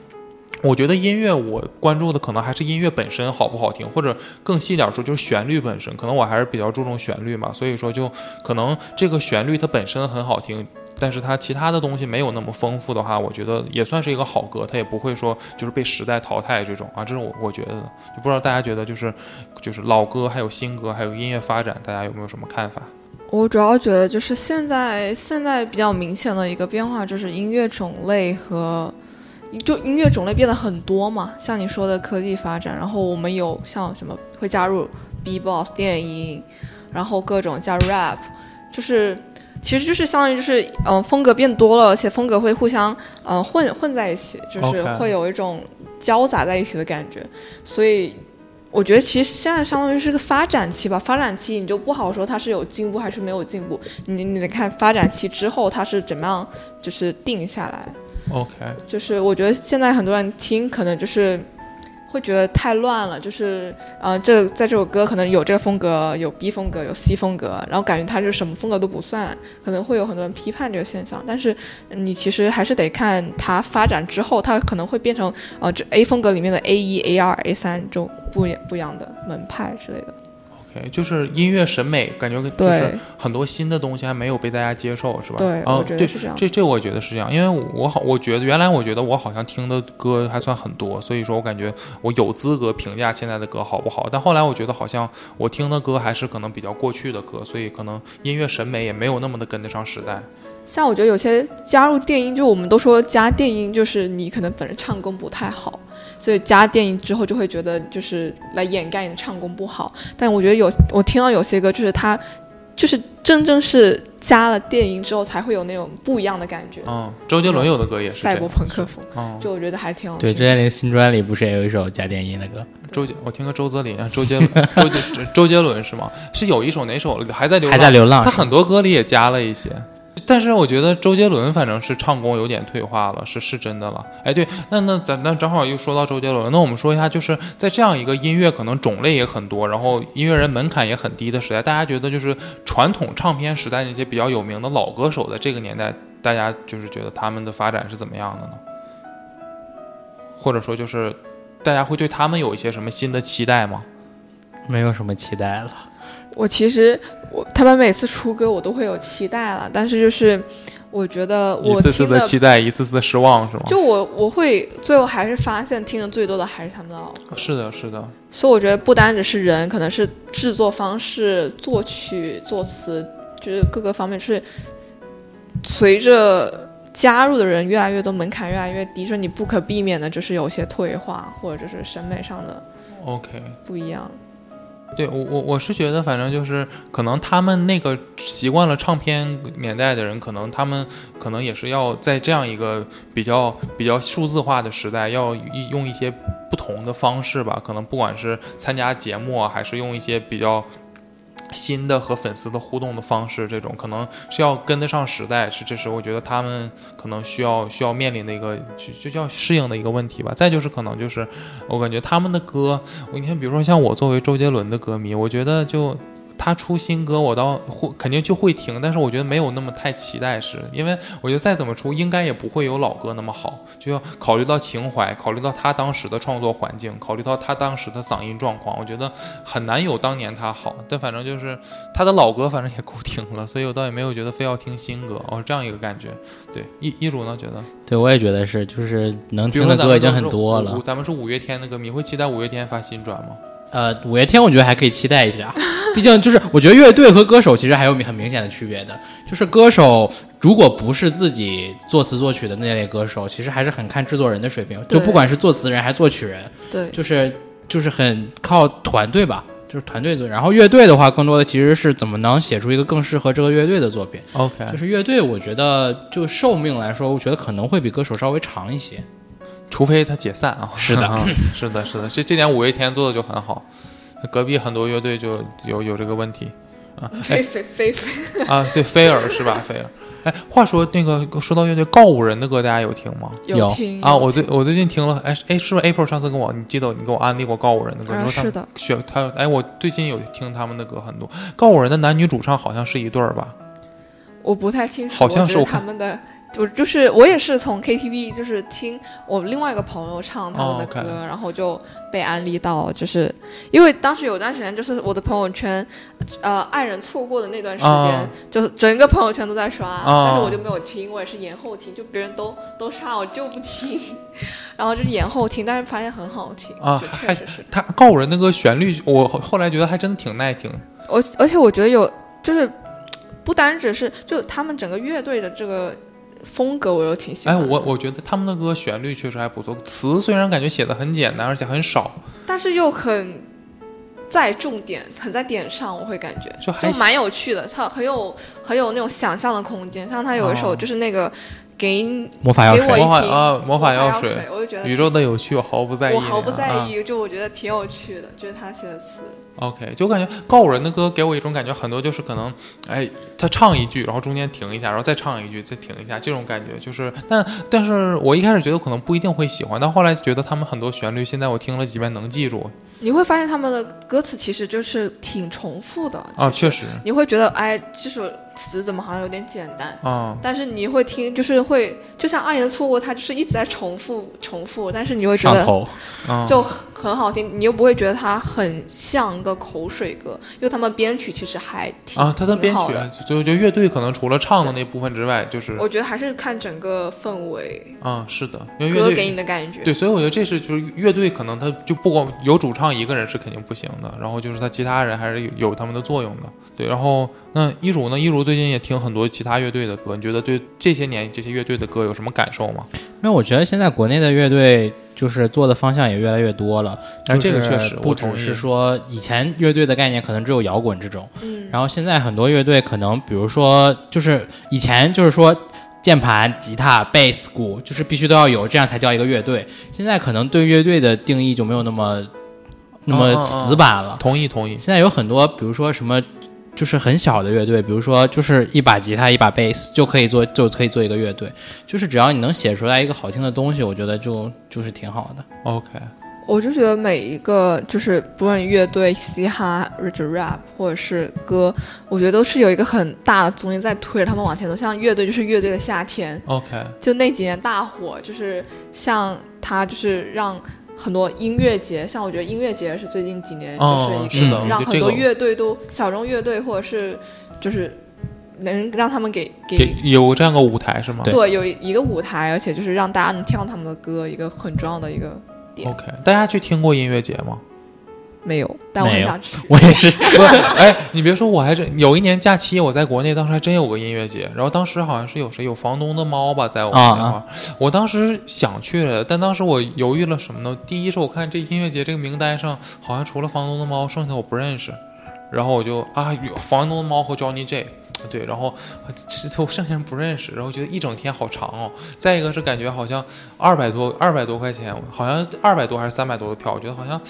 我觉得音乐我关注的可能还是音乐本身好不好听，或者更细点说就是旋律本身，可能我还是比较注重旋律嘛，所以说就可能这个旋律它本身很好听，但是它其他的东西没有那么丰富的话，我觉得也算是一个好歌，它也不会说就是被时代淘汰这种啊，这是我我觉得的，就不知道大家觉得就是就是老歌还有新歌还有音乐发展，大家有没有什么看法？
我主要觉得就是现在现在比较明显的一个变化就是音乐种类和就音乐种类变得很多嘛，像你说的科技发展，然后我们有像什么会加入 B-box 电音，然后各种加入 rap，就是其实就是相当于就是嗯、呃风格变多了，而且风格会互相嗯、呃混混在一起，就是会有一种交杂在一起的感觉，所以。我觉得其实现在相当于是个发展期吧，发展期你就不好说它是有进步还是没有进步，你你得看发展期之后它是怎么样就是定下来。
OK，
就是我觉得现在很多人听可能就是会觉得太乱了，就是呃这在这首歌可能有这个风格，有 B 风格，有 C 风格，然后感觉它就什么风格都不算，可能会有很多人批判这个现象。但是你其实还是得看它发展之后，它可能会变成呃这 A 风格里面的 A 一、A 二、A 三这种不不一样的门派之类的。
OK，就是音乐审美，感觉就是
对
很多新的东西还没有被大家接受，是吧？
对，
哦
我觉得
对
是这样。
这这我觉得是这样，因为我好，我觉得原来我觉得我好像听的歌还算很多，所以说我感觉我有资格评价现在的歌好不好。但后来我觉得好像我听的歌还是可能比较过去的歌，所以可能音乐审美也没有那么的跟得上时代。
像我觉得有些加入电音，就我们都说加电音，就是你可能本身唱功不太好，所以加电音之后就会觉得就是来掩盖你的唱功不好。但我觉得有我听到有些歌，就是它就是真正是加了电音之后才会有那种不一样的感觉，
嗯，周杰伦有的歌也是
赛博朋克风，
嗯，
就我觉得还挺好听
对，
的。
周杰伦新专里不是也有一首加电音的歌？
周杰，我听个周泽林啊，周杰伦，周杰 周周杰伦是吗？是有一首哪首还在流浪？
还在流浪
他很多歌里也加了一些。但是我觉得周杰伦反正是唱功有点退化了，是是真的了。哎，对，那那咱那正好又说到周杰伦，那我们说一下，就是在这样一个音乐可能种类也很多，然后音乐人门槛也很低的时代，大家觉得就是传统唱片时代那些比较有名的老歌手，在这个年代，大家就是觉得他们的发展是怎么样的呢？或者说就是大家会对他们有一些什么新的期待吗？
没有什么期待了。
我其实我他们每次出歌我都会有期待了，但是就是我觉得
一次次
我听
的期待，一次次的失望，是吗？
就我我会最后还是发现听的最多的还是他们的老歌，
是的，是的，
所以我觉得不单只是人，可能是制作方式、作曲、作词，就是各个方面是随着加入的人越来越多，门槛越来越低，就是你不可避免的就是有些退化，或者就是审美上的
OK。
不一样。
对我我我是觉得，反正就是可能他们那个习惯了唱片年代的人，可能他们可能也是要在这样一个比较比较数字化的时代，要用一些不同的方式吧。可能不管是参加节目啊，还是用一些比较新的和粉丝的互动的方式，这种可能是要跟得上时代，是这是我觉得他们可能需要需要面临的一个就就叫适应的一个问题吧。再就是可能就是我感觉他们的歌。我你看，比如说像我作为周杰伦的歌迷，我觉得就他出新歌，我倒会肯定就会听，但是我觉得没有那么太期待是，因为我觉得再怎么出，应该也不会有老歌那么好，就要考虑到情怀，考虑到他当时的创作环境，考虑到他当时的嗓音状况，我觉得很难有当年他好。但反正就是他的老歌，反正也够听了，所以我倒也没有觉得非要听新歌，哦，这样一个感觉。对，一一如呢觉得，
对，我也觉得是，就是能听的歌已经很多了。
咱们是五月天的歌迷，会期待五月天发新专吗？
呃，五月天我觉得还可以期待一下，毕竟就是我觉得乐队和歌手其实还有很明显的区别的，就是歌手如果不是自己作词作曲的那类歌手，其实还是很看制作人的水平，就不管是作词人还是作曲人，
对，
就是就是很靠团队吧。就是团队作，然后乐队的话，更多的其实是怎么能写出一个更适合这个乐队的作品。
OK，
就是乐队，我觉得就寿命来说，我觉得可能会比歌手稍微长一些。
除非他解散啊。
是的
是的，是的，这这点五月天做的就很好，隔壁很多乐队就有有这个问题啊。
飞飞飞飞，
啊，对，菲尔是吧？菲尔。哎，话说那个说到乐队告五人的歌，大家有听吗？
有
啊，
听啊
我最我最近听了，哎哎，是不是 April 上次跟我，你记得你给我安利过告五人的歌？
是的，
选他，哎，我最近有听他们的歌很多。告五人的男女主唱好像是一对儿吧？
我不太清楚，
好像是
他们的我就是我也是从 KTV 就是听我另外一个朋友唱他们的歌，然后就被安利到，就是因为当时有段时间就是我的朋友圈，呃，爱人错过的那段时间，
啊
就整个朋友圈都在刷，
啊
但是我就没有听，我也是延后听，就别人都都刷我就不听，然后就是延后听，但是发现很好听
啊
就
还
确实是，
他告人那个旋律，我后后来觉得还真的挺耐听。
我而且我觉得有就是不单只是就他们整个乐队的这个风格，我又挺喜
哎，
欢哎。
我我觉得他们的歌旋律确实还不错，词虽然感觉写的很简单，而且很少，
但是又很在重点，很在点上，我会感觉
就还
就蛮有趣的，它很有很有那种想象的空间。像他有一首
哦
就是那个给
魔法药水
魔法
瓶
啊魔法药
水
水，
我就觉得
宇宙的有趣我毫不在意，
我毫不在
啊
意，就我觉得挺有趣的，就是他写的词。
OK，就感觉告五人的歌给我一种感觉，很多就是可能，哎，他唱一句，然后中间停一下，然后再唱一句，再停一下，这种感觉就是，但但是我一开始觉得可能不一定会喜欢，但后来觉得他们很多旋律，现在我听了几遍能记住。
你会发现他们的歌词其实就是挺重复的
啊，确实。
你会觉得哎，这首词怎么好像有点简单？
啊，
但是你会听，就是会，就像《爱人错过》，它就是一直在重复重复，但是你会觉得就很好听，你又不会觉得它很像个口水歌，因为他们编曲其实还挺
啊，他的编曲啊，所以我觉得乐队可能除了唱的那部分之外，就是
我觉得还是看整个氛围，
嗯，是的，因为乐队
歌给你的感觉。
对，所以我觉得这是就是乐队可能他就不光有主唱一个人是肯定不行的，然后就是他其他人还是有有他们的作用的。对，然后那一如呢？一如最近也听很多其他乐队的歌，你觉得对这些年这些乐队的歌有什么感受吗？
因为我觉得现在国内的乐队就是做的方向也越来越多了，
但这个确实
不只
同
是说以前乐队的概念可能只有摇滚这种，
嗯，
然后现在很多乐队可能比如说就是以前就是说。键盘、吉他、贝斯、鼓，就是必须都要有，这样才叫一个乐队。现在可能对乐队的定义就没有那么那么死板了。
同意同意。
现在有很多，比如说什么，就是很小的乐队，比如说就是一把吉他、一把贝斯就可以做，就可以做一个乐队。就是只要你能写出来一个好听的东西，我觉得就就是挺好的。
OK，
我就觉得每一个就是不论乐队、嘻哈、rap 或者是歌，我觉得都是有一个很大的综艺在推着他们往前走。像乐队就是乐队的夏天
，OK，
就那几年大火，就是像他就是让很多音乐节，像我觉得音乐节是最近几年
哦，
就是一个、
是的，
让很多乐队都小众乐队或者是就是能让他们给给
给有这样个舞台是吗？
对有一个舞台，而且就是让大家能听到他们的歌，一个很重要的一个点。
OK，大家去听过音乐节吗？
没有，但我
没有
很想去。
我也是，
哎，你别说，我还真有一年假期，我在国内，当时还真有个音乐节，然后当时好像是有谁有房东的猫吧，在我们
啊
那块儿，我当时想去了，但当时我犹豫了什么呢？第一是我看这音乐节这个名单上，好像除了房东的猫，剩下我不认识，然后我就啊，有房东的猫和 Johnny J。对，然后我剩下人不认识，然后觉得一整天好长哦。再一个是感觉好像二百多二百多块钱，好像二百多还是三百多的票，我觉得好像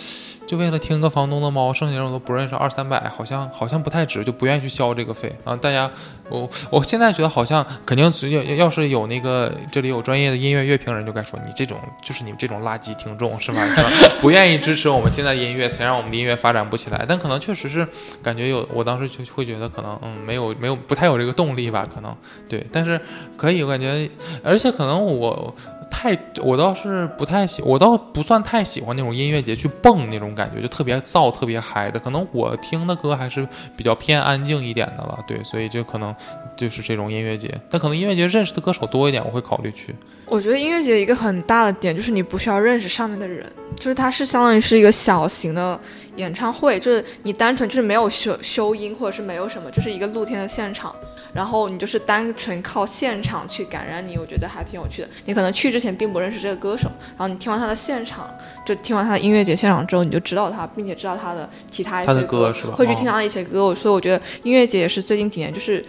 就为了听个房东的猫，剩下人我都不认识，二三百好像好像不太值，就不愿意去消这个费啊。大家，我我现在觉得好像肯定是要要是有那个这里有专业的音乐乐评人，就该说你这种就是你们这种垃圾听众是吧？不愿意支持我们现在的音乐，才让我们的音乐发展不起来。但可能确实是感觉有，我当时就会觉得可能嗯没有没有不太有这个动力吧，可能对，但是可以我感觉，而且可能我。太，我倒是不太喜，我倒不算太喜欢那种音乐节去蹦那种感觉，就特别燥、特别嗨的。可能我听的歌还是比较偏安静一点的了，对，所以就可能就是这种音乐节。但可能音乐节认识的歌手多一点，我会考虑去。
我觉得音乐节一个很大的点就是你不需要认识上面的人，就是它是相当于是一个小型的演唱会，就是你单纯就是没有修修音或者是没有什么，就是一个露天的现场，然后你就是单纯靠现场去感染你，我觉得还挺有趣的。你可能去之前并不认识这个歌手，然后你听完他的现场，就听完他的音乐节现场之后，你就知道他，并且知道他的其他一
他的
些
歌是吧哦
会去听他的一些歌，所以我觉得音乐节也是最近几年就是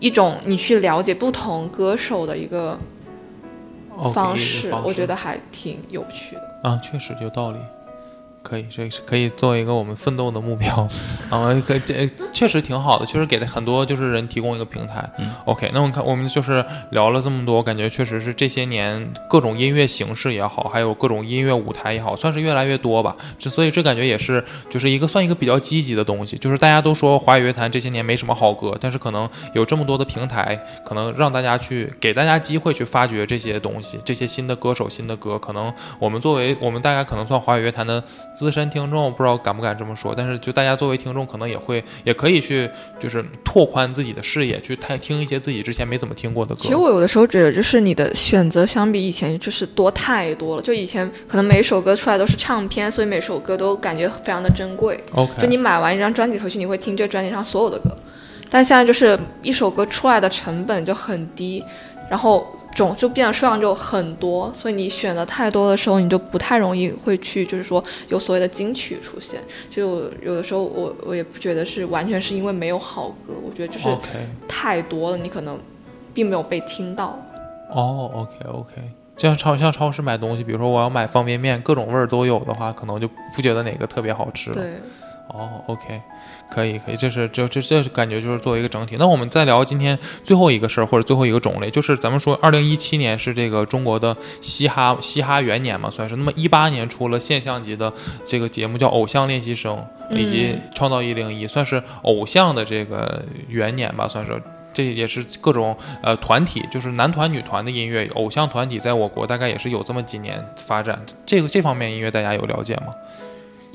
一种你去了解不同歌手的一个方
式，
式，我觉得还挺有趣的。
啊，确实有道理。可以，这是可以作为一个我们奋斗的目标，啊，可这确实挺好的，确实给了很多就是人提供一个平台。
嗯
，OK，那我们看我们就是聊了这么多，我感觉确实是这些年各种音乐形式也好，还有各种音乐舞台也好，算是越来越多吧。这所以这感觉也是就是一个算一个比较积极的东西，就是大家都说华语乐坛这些年没什么好歌，但是可能有这么多的平台，可能让大家去给大家机会去发掘这些东西，这些新的歌手、新的歌，可能我们作为我们大家可能算华语乐坛的资深听众，不知道敢不敢这么说，但是就大家作为听众，可能也会也可以去就是拓宽自己的视野，去听听一些自己之前没怎么听过的歌。
其实我有的时候觉得，就是你的选择相比以前就是多太多了。就以前可能每一首歌出来都是唱片，所以每首歌都感觉非常的珍贵。就
OK，
你买完一张专辑回去，你会听这专辑上所有的歌。但现在就是一首歌出来的成本就很低，然后种就变得数量就很多，所以你选的太多的时候，你就不太容易会去就是说有所谓的金曲出现。就有的时候我我也不觉得是完全是因为没有好歌，我觉得就是太多了，你可能并没有被听到。
哦，OK OK，就像超像超市买东西，比如说我要买方便面，各种味儿都有的话，可能就不觉得哪个特别好吃了。
对，
哦，OK，可以可以，这是这这这感觉就是作为一个整体。那我们再聊今天最后一个事儿，或者最后一个种类，就是咱们说二零一七年是这个中国的嘻哈嘻哈元年嘛，算是。那么一八年出了现象级的这个节目叫《偶像练习生》，以及《创造一零一》，算是偶像的这个元年吧，算是。这也是各种呃团体，就是男团、女团的音乐，偶像团体在我国大概也是有这么几年发展。这个这方面音乐大家有了解吗？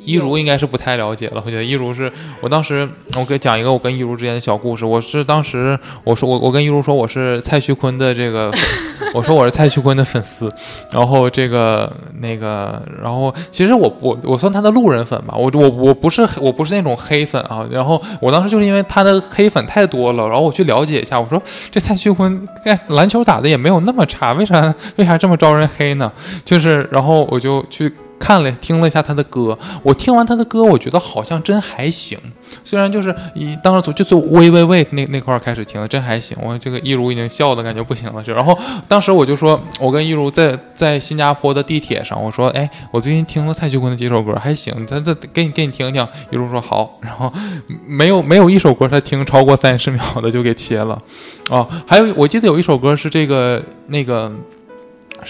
一如应该是不太了解了，我觉得一如是我当时我给讲一个我跟一如之间的小故事。我是当时我说我我跟一如说我是蔡徐坤的这个，我说我是蔡徐坤的粉丝，然后这个那个，然后其实我我我算他的路人粉吧，我我我不是我不是那种黑粉啊。然后我当时就是因为他的黑粉太多了，然后我去了解一下，我说这蔡徐坤哎篮球打的也没有那么差，为啥为啥这么招人黑呢？就是然后我就去。看了听了一下他的歌，我听完他的歌，我觉得好像真还行。虽然就是一当时从就是喂喂喂那那块开始听，真还行。我这个一如已经笑的感觉不行了，就然后当时我就说，我跟一如在在新加坡的地铁上，我说，哎，我最近听了蔡徐坤的几首歌，还行，咱这给你给你听听。一如说好，然后没有没有一首歌他听超过三十秒的就给切了。哦，还有我记得有一首歌是这个那个。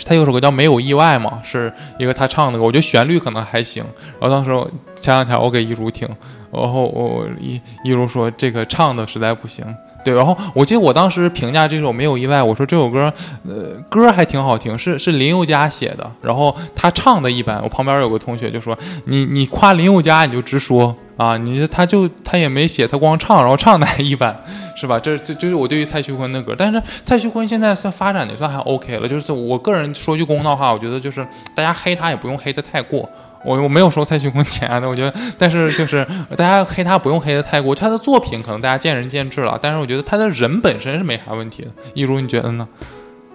他有首歌叫《没有意外》嘛，是一个他唱的歌，我觉得旋律可能还行。然后当时前两天我给一如听，然后我一一如说这个唱的实在不行。对，然后我记得我当时评价这首《没有意外》，我说这首歌，呃，歌还挺好听，是是林宥嘉写的，然后他唱的一般。我旁边有个同学就说：“你你夸林宥嘉，你就直说啊，你他就他也没写，他光唱，然后唱的还一般，是吧？这这就是我对于蔡徐坤的歌。但是蔡徐坤现在算发展的算还 OK 了，就是我个人说句公道话，我觉得就是大家黑他也不用黑的太过。”我我没有说蔡徐坤钱的，我觉得，但是就是 大家黑他不用黑的太过，他的作品可能大家见仁见智了，但是我觉得他的人本身是没啥问题的。一如你觉得呢？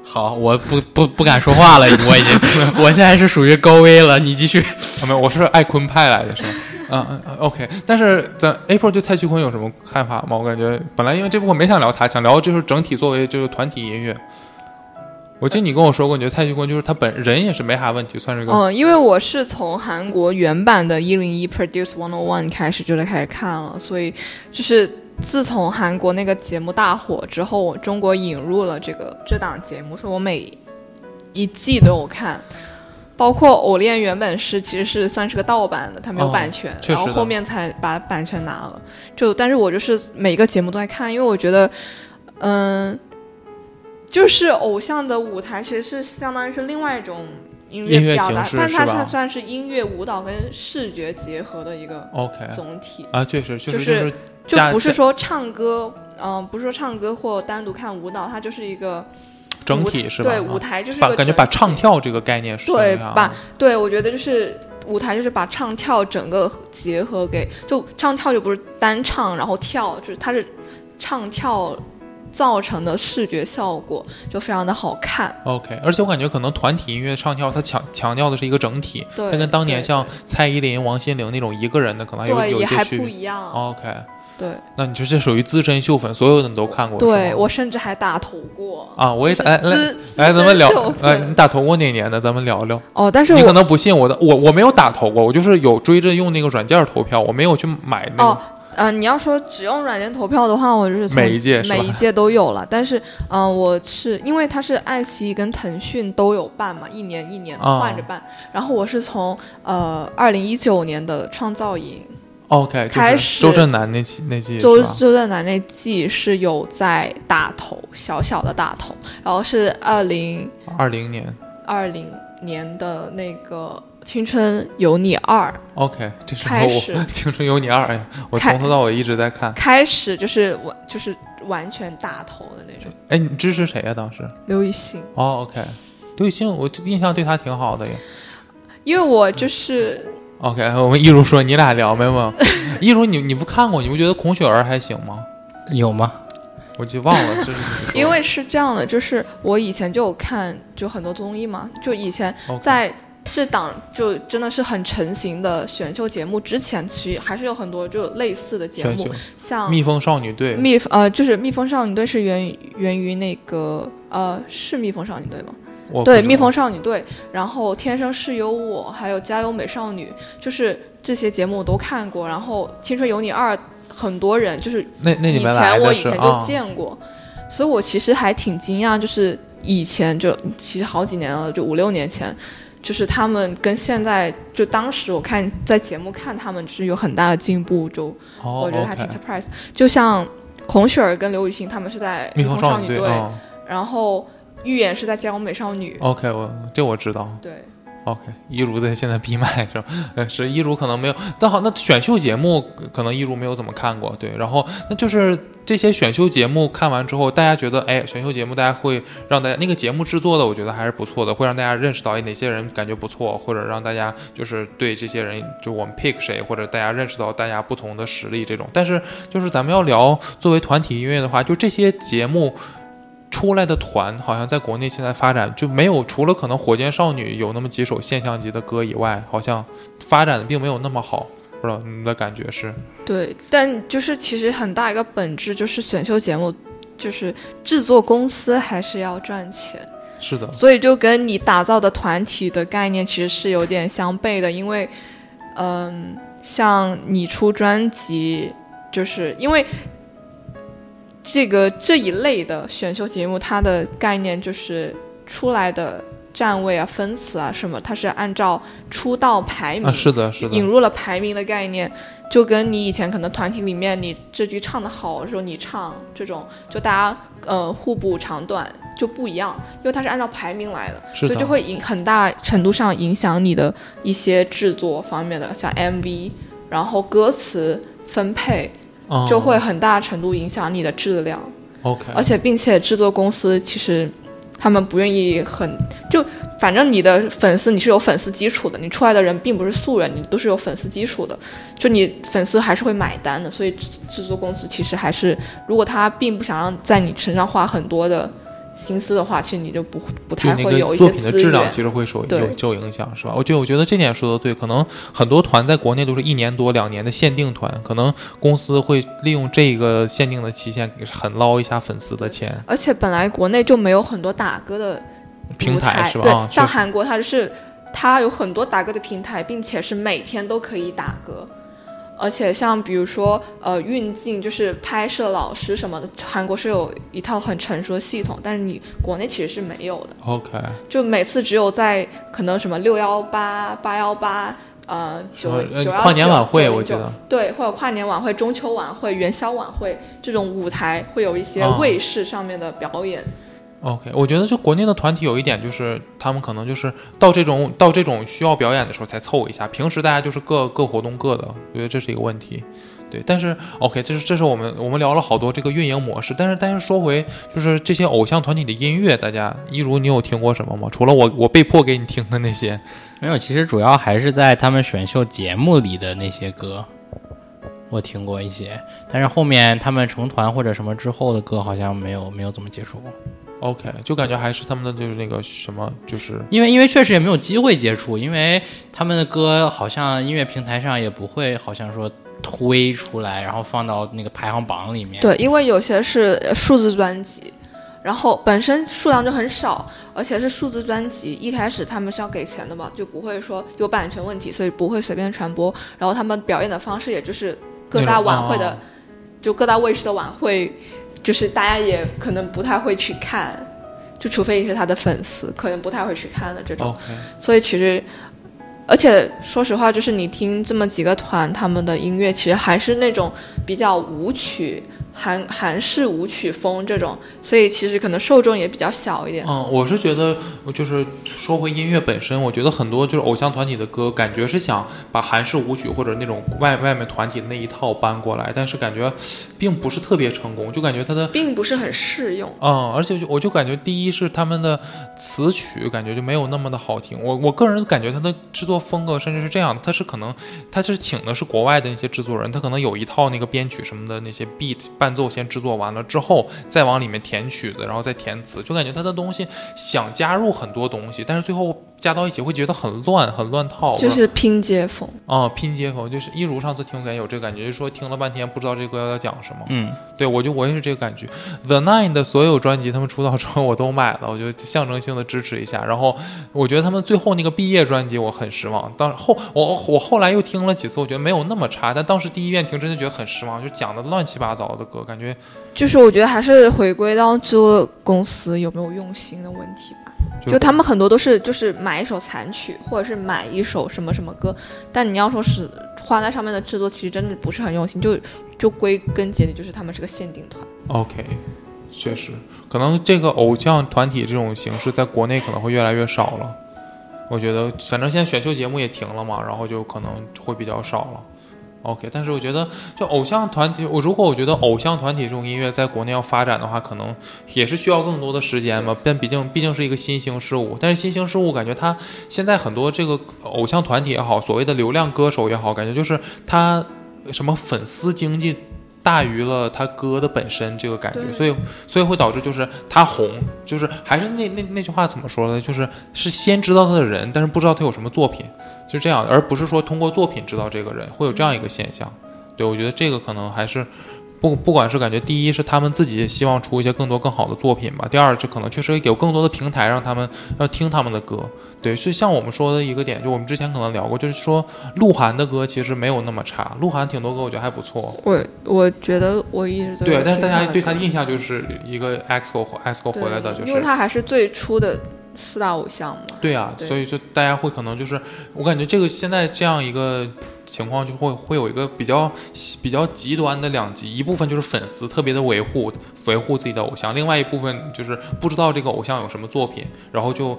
好，我不不不敢说话了，我已经，我现在是属于高危了，你继续。
啊，没有，我是爱坤派来的，是吧？嗯嗯，OK。但是咱 April 对蔡徐坤有什么看法吗？我感觉本来因为这部分没想聊他，想聊就是整体作为这个团体音乐。我记得你跟我说过，你觉得蔡徐坤就是他本人也是没啥问题，算是个。
嗯，因为我是从韩国原版的《一零一 Produce One O One》开始就是开始看了，所以就是自从韩国那个节目大火之后，我中国引入了这个这档节目，所以我每一季都有看。包括《偶恋》原本是其实是算是个盗版的，它没有版权，然后后面才把版权拿了。就但是我就是每个节目都在看，因为我觉得，嗯。就是偶像的舞台其实是相当于是另外一种音
音乐
乐表达，
形式
但它它算是音乐、舞蹈跟视觉结合的一个
OK
总体，
啊，确实确实
就是
是
就不是说唱歌，嗯、不是说唱歌或单独看舞蹈，它就是一个
整体是吧？
对，
啊
舞台就是
把感觉把唱跳这个概念说
对把对，我觉得就是舞台就是把唱跳整个结合给，就唱跳就不是单唱然后跳，就是它是唱跳造成的视觉效果就非常的好看。
OK，而且我感觉可能团体音乐唱跳，它强强调的是一个整体，
对
它跟当年像蔡依林、王心凌那种一个人的可能还有
对，
有
也还
一些区别。
不一样。
OK，
对
那你这这属于资深秀粉，所有的你都看过？
对我甚至还打头过。
啊，我也
打。哎
来来来，咱们聊哎，你打头过哪年的？咱们聊聊。
哦，但是
你可能不信我的，我我没有打头过，我就是有追着用那个软件投票，我没有去买那
哦
个。，
呃，你要说只用软件投票的话，我就是从
每一届
每一届都有了。但是，嗯、我是因为它是爱奇艺跟腾讯都有办嘛，一年一年
啊
换着办。然后我是从呃二零一九年的创造营
OK，
开始
周震南那期那季
周？周震南那季是有在打头，小小的打头，然后是二零
二零年
二零年的那个《青春有你二》
OK，这是
开始
我《青春有你二》呀，我从头到尾一直在看。
开始就是完就是完全大头的那种，
哎，你支持谁呀？当时？
刘雨昕。
哦，OK，刘雨昕，我印象对她挺好的呀。
因为我就是
，OK，我们一如说你俩聊没有？一如你你不看过，你不觉得孔雪儿还行吗？
有吗？
我就忘了，这是
因为是这样的，就是我以前就有看就很多综艺嘛，就以前在这档就真的是很成型的选秀节目之前，其实还是有很多就类似的节目，像
蜜蜂少女队
蜜呃就是蜜蜂少女队是源源于那个呃是蜜蜂少女队吗？对，蜜蜂少女队，然后天生是有我，还有加油美少女，就是这些节目我都看过。然后青春有你二，很多人就是
那那
以前我以前就见过，所以我其实还挺惊讶，就是以前就其实好几年了，就五六年前，就是他们跟现在就当时我看在节目看他们是有很大的进步，就
哦
我觉得还挺 surprise。就像孔雪儿跟刘雨昕他们是在
蜜
蜂
蜂少女
女队，
啊
然后预言是在加油美少女
，，OK，我这我知道。
对。
OK，一如在现在闭麦是吧？呃，是一如可能没有，但好，那选秀节目可能一如没有怎么看过，对。然后那就是这些选秀节目看完之后，大家觉得，哎，选秀节目大家会让大家那个节目制作的，我觉得还是不错的，会让大家认识到哪些人感觉不错，或者让大家就是对这些人，就我们 pick 谁，或者大家认识到大家不同的实力这种。但是就是咱们要聊作为团体音乐的话，就这些节目。出来的团好像在国内现在发展就没有，除了可能火箭少女有那么几首现象级的歌以外，好像发展的并没有那么好。不知道你的感觉是？
对，但就是其实很大一个本质就是选秀节目，就是制作公司还是要赚钱，
是的，
所以就跟你打造的团体的概念其实是有点相悖的，因为，嗯，像你出专辑，就是因为这个这一类的选秀节目，它的概念就是出来的站位啊、分词啊什么，它是按照出道排名
啊，是的，是的，
引入了排名的概念，就跟你以前可能团体里面你这句唱的好的时候你唱这种，就大家呃互补长短就不一样，因为它是按照排名来的，
的。
所以就，会影很大程度上影响你的一些制作方面的，像 MV，然后歌词分配
嗯
就会很大程度影响你的质量。
OK，
而且并且制作公司其实他们不愿意很就反正你的粉丝你是有粉丝基础的，你出来的人并不是素人，你都是有粉丝基础的，就你粉丝还是会买单的。所以制制作公司其实还是，如果他并不想让在你身上花很多的心思的话，其实你就不不太会有
个作品的。质量其实会受有
对
受影响，是吧？我觉得我觉得这点说的对，可能很多团在国内都是一年多两年的限定团，可能公司会利用这个限定的期限，很捞一下粉丝的钱。
而且本来国内就没有很多打歌的
平
台
是吧啊
像韩国它就是它有很多打歌的平台，并且是每天都可以打歌。而且像比如说呃运镜，就是拍摄老师什么的，韩国是有一套很成熟的系统，但是你国内其实是没有的。
OK，
就每次只有在可能什么六幺八、八幺八、呃九
呃
九幺
跨年晚会我记得
对，会有跨年晚会、中秋晚会、元宵晚会这种舞台，会有一些
啊
卫视上面的表演。
OK，我觉得就国内的团体有一点就是，他们可能就是到这种到这种需要表演的时候才凑一下，平时大家就是各各活动各的，我觉得这是一个问题。对，但是 OK，这是这是我们我们聊了好多这个运营模式，但是但是说回就是这些偶像团体的音乐，大家一如你有听过什么吗？除了我我被迫给你听的那些，
没有，其实主要还是在他们选秀节目里的那些歌，我听过一些，但是后面他们成团或者什么之后的歌，好像没有没有怎么接触过，
OK，就感觉还是他们的就是那个什么，就是
因为因为确实也没有机会接触，因为他们的歌好像音乐平台上也不会，好像说推出来，然后放到那个排行榜里面。
对，因为有些是数字专辑，然后本身数量就很少，而且是数字专辑，一开始他们是要给钱的嘛，就不会说有版权问题，所以不会随便传播。然后他们表演的方式也就是各大晚会的，
哦
就各大卫视的晚会，就是大家也可能不太会去看，就除非你是他的粉丝，可能不太会去看的这种。所以其实，而且说实话，就是你听这么几个团他们的音乐，其实还是那种比较舞曲。韩韩式舞曲风这种，所以其实可能受众也比较小一点。
嗯，我是觉得，就是说回音乐本身，我觉得很多就是偶像团体的歌，感觉是想把韩式舞曲或者那种外外面团体的那一套搬过来，但是感觉并不是特别成功，就感觉它的
并不是很适用。
嗯，而且就我就感觉第一是他们的词曲感觉就没有那么的好听，我我个人感觉他的制作风格甚至是这样的，他是可能他是请的是国外的那些制作人，他可能有一套那个编曲什么的那些 beat 伴奏先制作完了之后，再往里面填曲子，然后再填词，就感觉他的东西想加入很多东西，但是最后加到一起会觉得很乱，很乱套，
就是拼接风。
啊、拼接风就是一如上次听我感觉有这个感觉，就是说听了半天不知道这歌要讲什么。
嗯，
对我就我也是这个感觉。The Nine 的所有专辑，他们出道之后我都买了，我就象征性的支持一下。然后我觉得他们最后那个毕业专辑我很失望，当后我我后来又听了几次，我觉得没有那么差，但当时第一遍听真的觉得很失望，就讲的乱七八糟的歌，感觉
就是我觉得还是回归到制作公司有没有用心的问题吧。
就
就他们很多都是就是买一首残曲，或者是买一首什么什么歌，但你要说是花在上面的制作，其实真的不是很用心，就就归根结底就是他们是个限定团。
OK。确实，可能这个偶像团体这种形式在国内可能会越来越少了。我觉得，反正现在选秀节目也停了嘛，然后就可能会比较少了。OK，但是我觉得，就偶像团体，我如果我觉得偶像团体这种音乐在国内要发展的话，可能也是需要更多的时间嘛。但毕竟毕竟是一个新兴事物，但是新兴事物感觉它现在很多这个偶像团体也好，所谓的流量歌手也好，感觉就是它什么粉丝经济大于了他歌的本身这个感觉，所以所以会导致就是他红，就是还是那那那句话怎么说呢？就是是先知道他的人，但是不知道他有什么作品，就是这样，而不是说通过作品知道这个人，会有这样一个现象。对我觉得这个可能还是。不，不管是感觉，第一是他们自己希望出一些更多更好的作品吧，第二这可能确实有更多的平台让他们要听他们的歌，对，就像我们说的一个点，就我们之前可能聊过，就是说鹿晗的歌其实没有那么差，鹿晗挺多歌我觉得还不错，
我我觉得我一直都
对，但是大家对他的印象就是一个 EXO EXO 回来的，就
是因为他还是最初的四大偶像嘛。
对啊，
对
所以就大家会可能就是，我感觉这个现在这样一个情况就会会有一个比较比较极端的两极，一部分就是粉丝特别的维护维护自己的偶像，另外一部分就是不知道这个偶像有什么作品，然后就。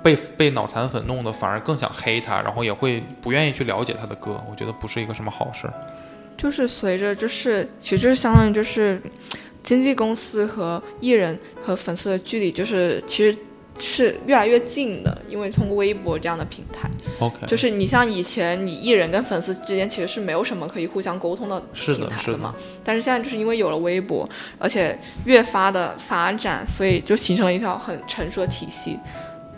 被被脑残粉弄的，反而更想黑他，然后也会不愿意去了解他的歌，我觉得不是一个什么好事儿。
就是随着就是其实相当于就是经纪公司和艺人和粉丝的距离，就是其实是越来越近的，因为通过微博这样的平台
，OK，
就是你像以前你艺人跟粉丝之间其实是没有什么可以互相沟通的
是的
平台
是的。
嘛，但是现在就是因为有了微博，而且越发的发展，所以就形成了一条很成熟的体系，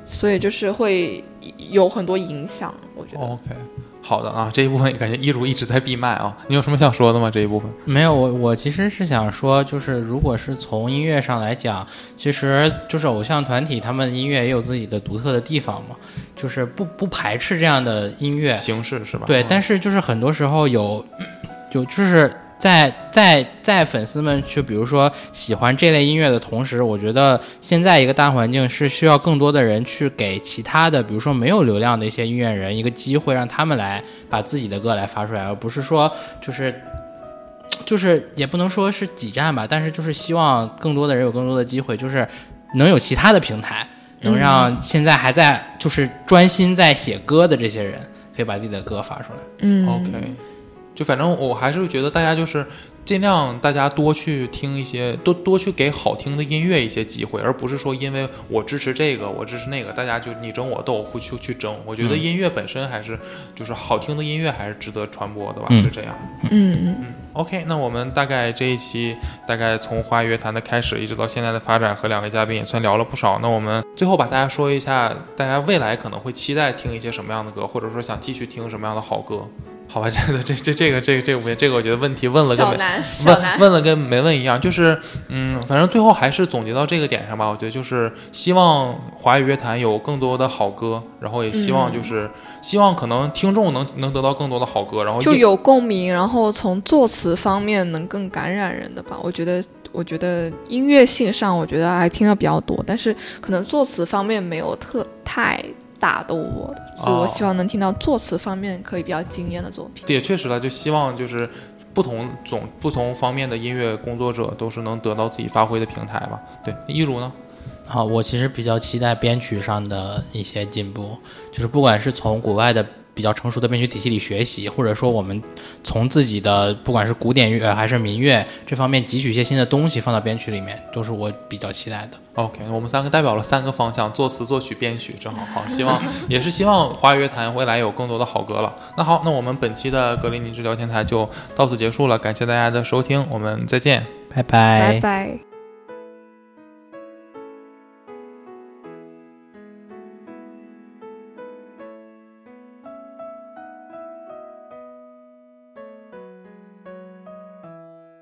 所以就是会有很多影响，我觉得。
OK，好的啊，这一部分感觉一如一直在闭麦啊，你有什么想说的吗？这一部分？
没有，我我其实是想说，就是如果是从音乐上来讲，其实就是偶像团体他们音乐也有自己的独特的地方嘛，就是不不排斥这样的音乐，
形式是吧？
对，
嗯
但是就是很多时候有，有就是在在在粉丝们去，比如说喜欢这类音乐的同时，我觉得现在一个大环境是需要更多的人去给其他的，比如说没有流量的一些音乐人一个机会，让他们来把自己的歌来发出来，而不是说就是。就是也不能说是挤占吧，但是就是希望更多的人有更多的机会，就是能有其他的平台，能让现在还在就是专心在写歌的这些人，可以把自己的歌发出来。
嗯
OK，就反正我还是觉得大家就是尽量大家多去听一些，多多去给好听的音乐一些机会，而不是说因为我支持这个，我支持那个，大家就你争我斗，会去去争。我觉得
嗯
音乐本身还是、就是好听的音乐还是值得传播的吧，
嗯
是这样。
嗯嗯
，OK，那我们大概这一期大概从华语乐坛的开始，一直到现在的发展，和两位嘉宾也算聊了不少。那我们最后把大家说一下，大家未来可能会期待听一些什么样的歌，或者说想继续听什么样的好歌。好吧，这个这这这个这个这个这个我觉得问题问了跟没问，问了跟没问一样，就是嗯，反正最后还是总结到这个点上吧。我觉得就是希望华语乐坛有更多的好歌，然后也希望
嗯
就是、希望可能听众能能得到更多的好歌，然后
就有共鸣，然后从作词方面能更感染人的吧。我觉得，我觉得音乐性上，我觉得还听的比较多，但是可能作词方面没有特太打动我的，所以我
哦
希望能听到作词方面可以比较惊艳的作品。
也确实了，就希望就是不同种不同方面的音乐工作者都是能得到自己发挥的平台吧。对，一如呢？
好，我其实比较期待编曲上的一些进步，就是不管是从国外的比较成熟的编曲体系里学习，或者说我们从自己的不管是古典乐还是民乐这方面汲取一些新的东西放到编曲里面，都是我比较期待的。
OK，我们三个代表了三个方向：作词、作曲、编曲，正好好，希望也是希望华语乐坛未来有更多的好歌了。那好，那我们本期的格林尼治聊天台就到此结束了，感谢大家的收听，我们再见。
拜拜
拜拜。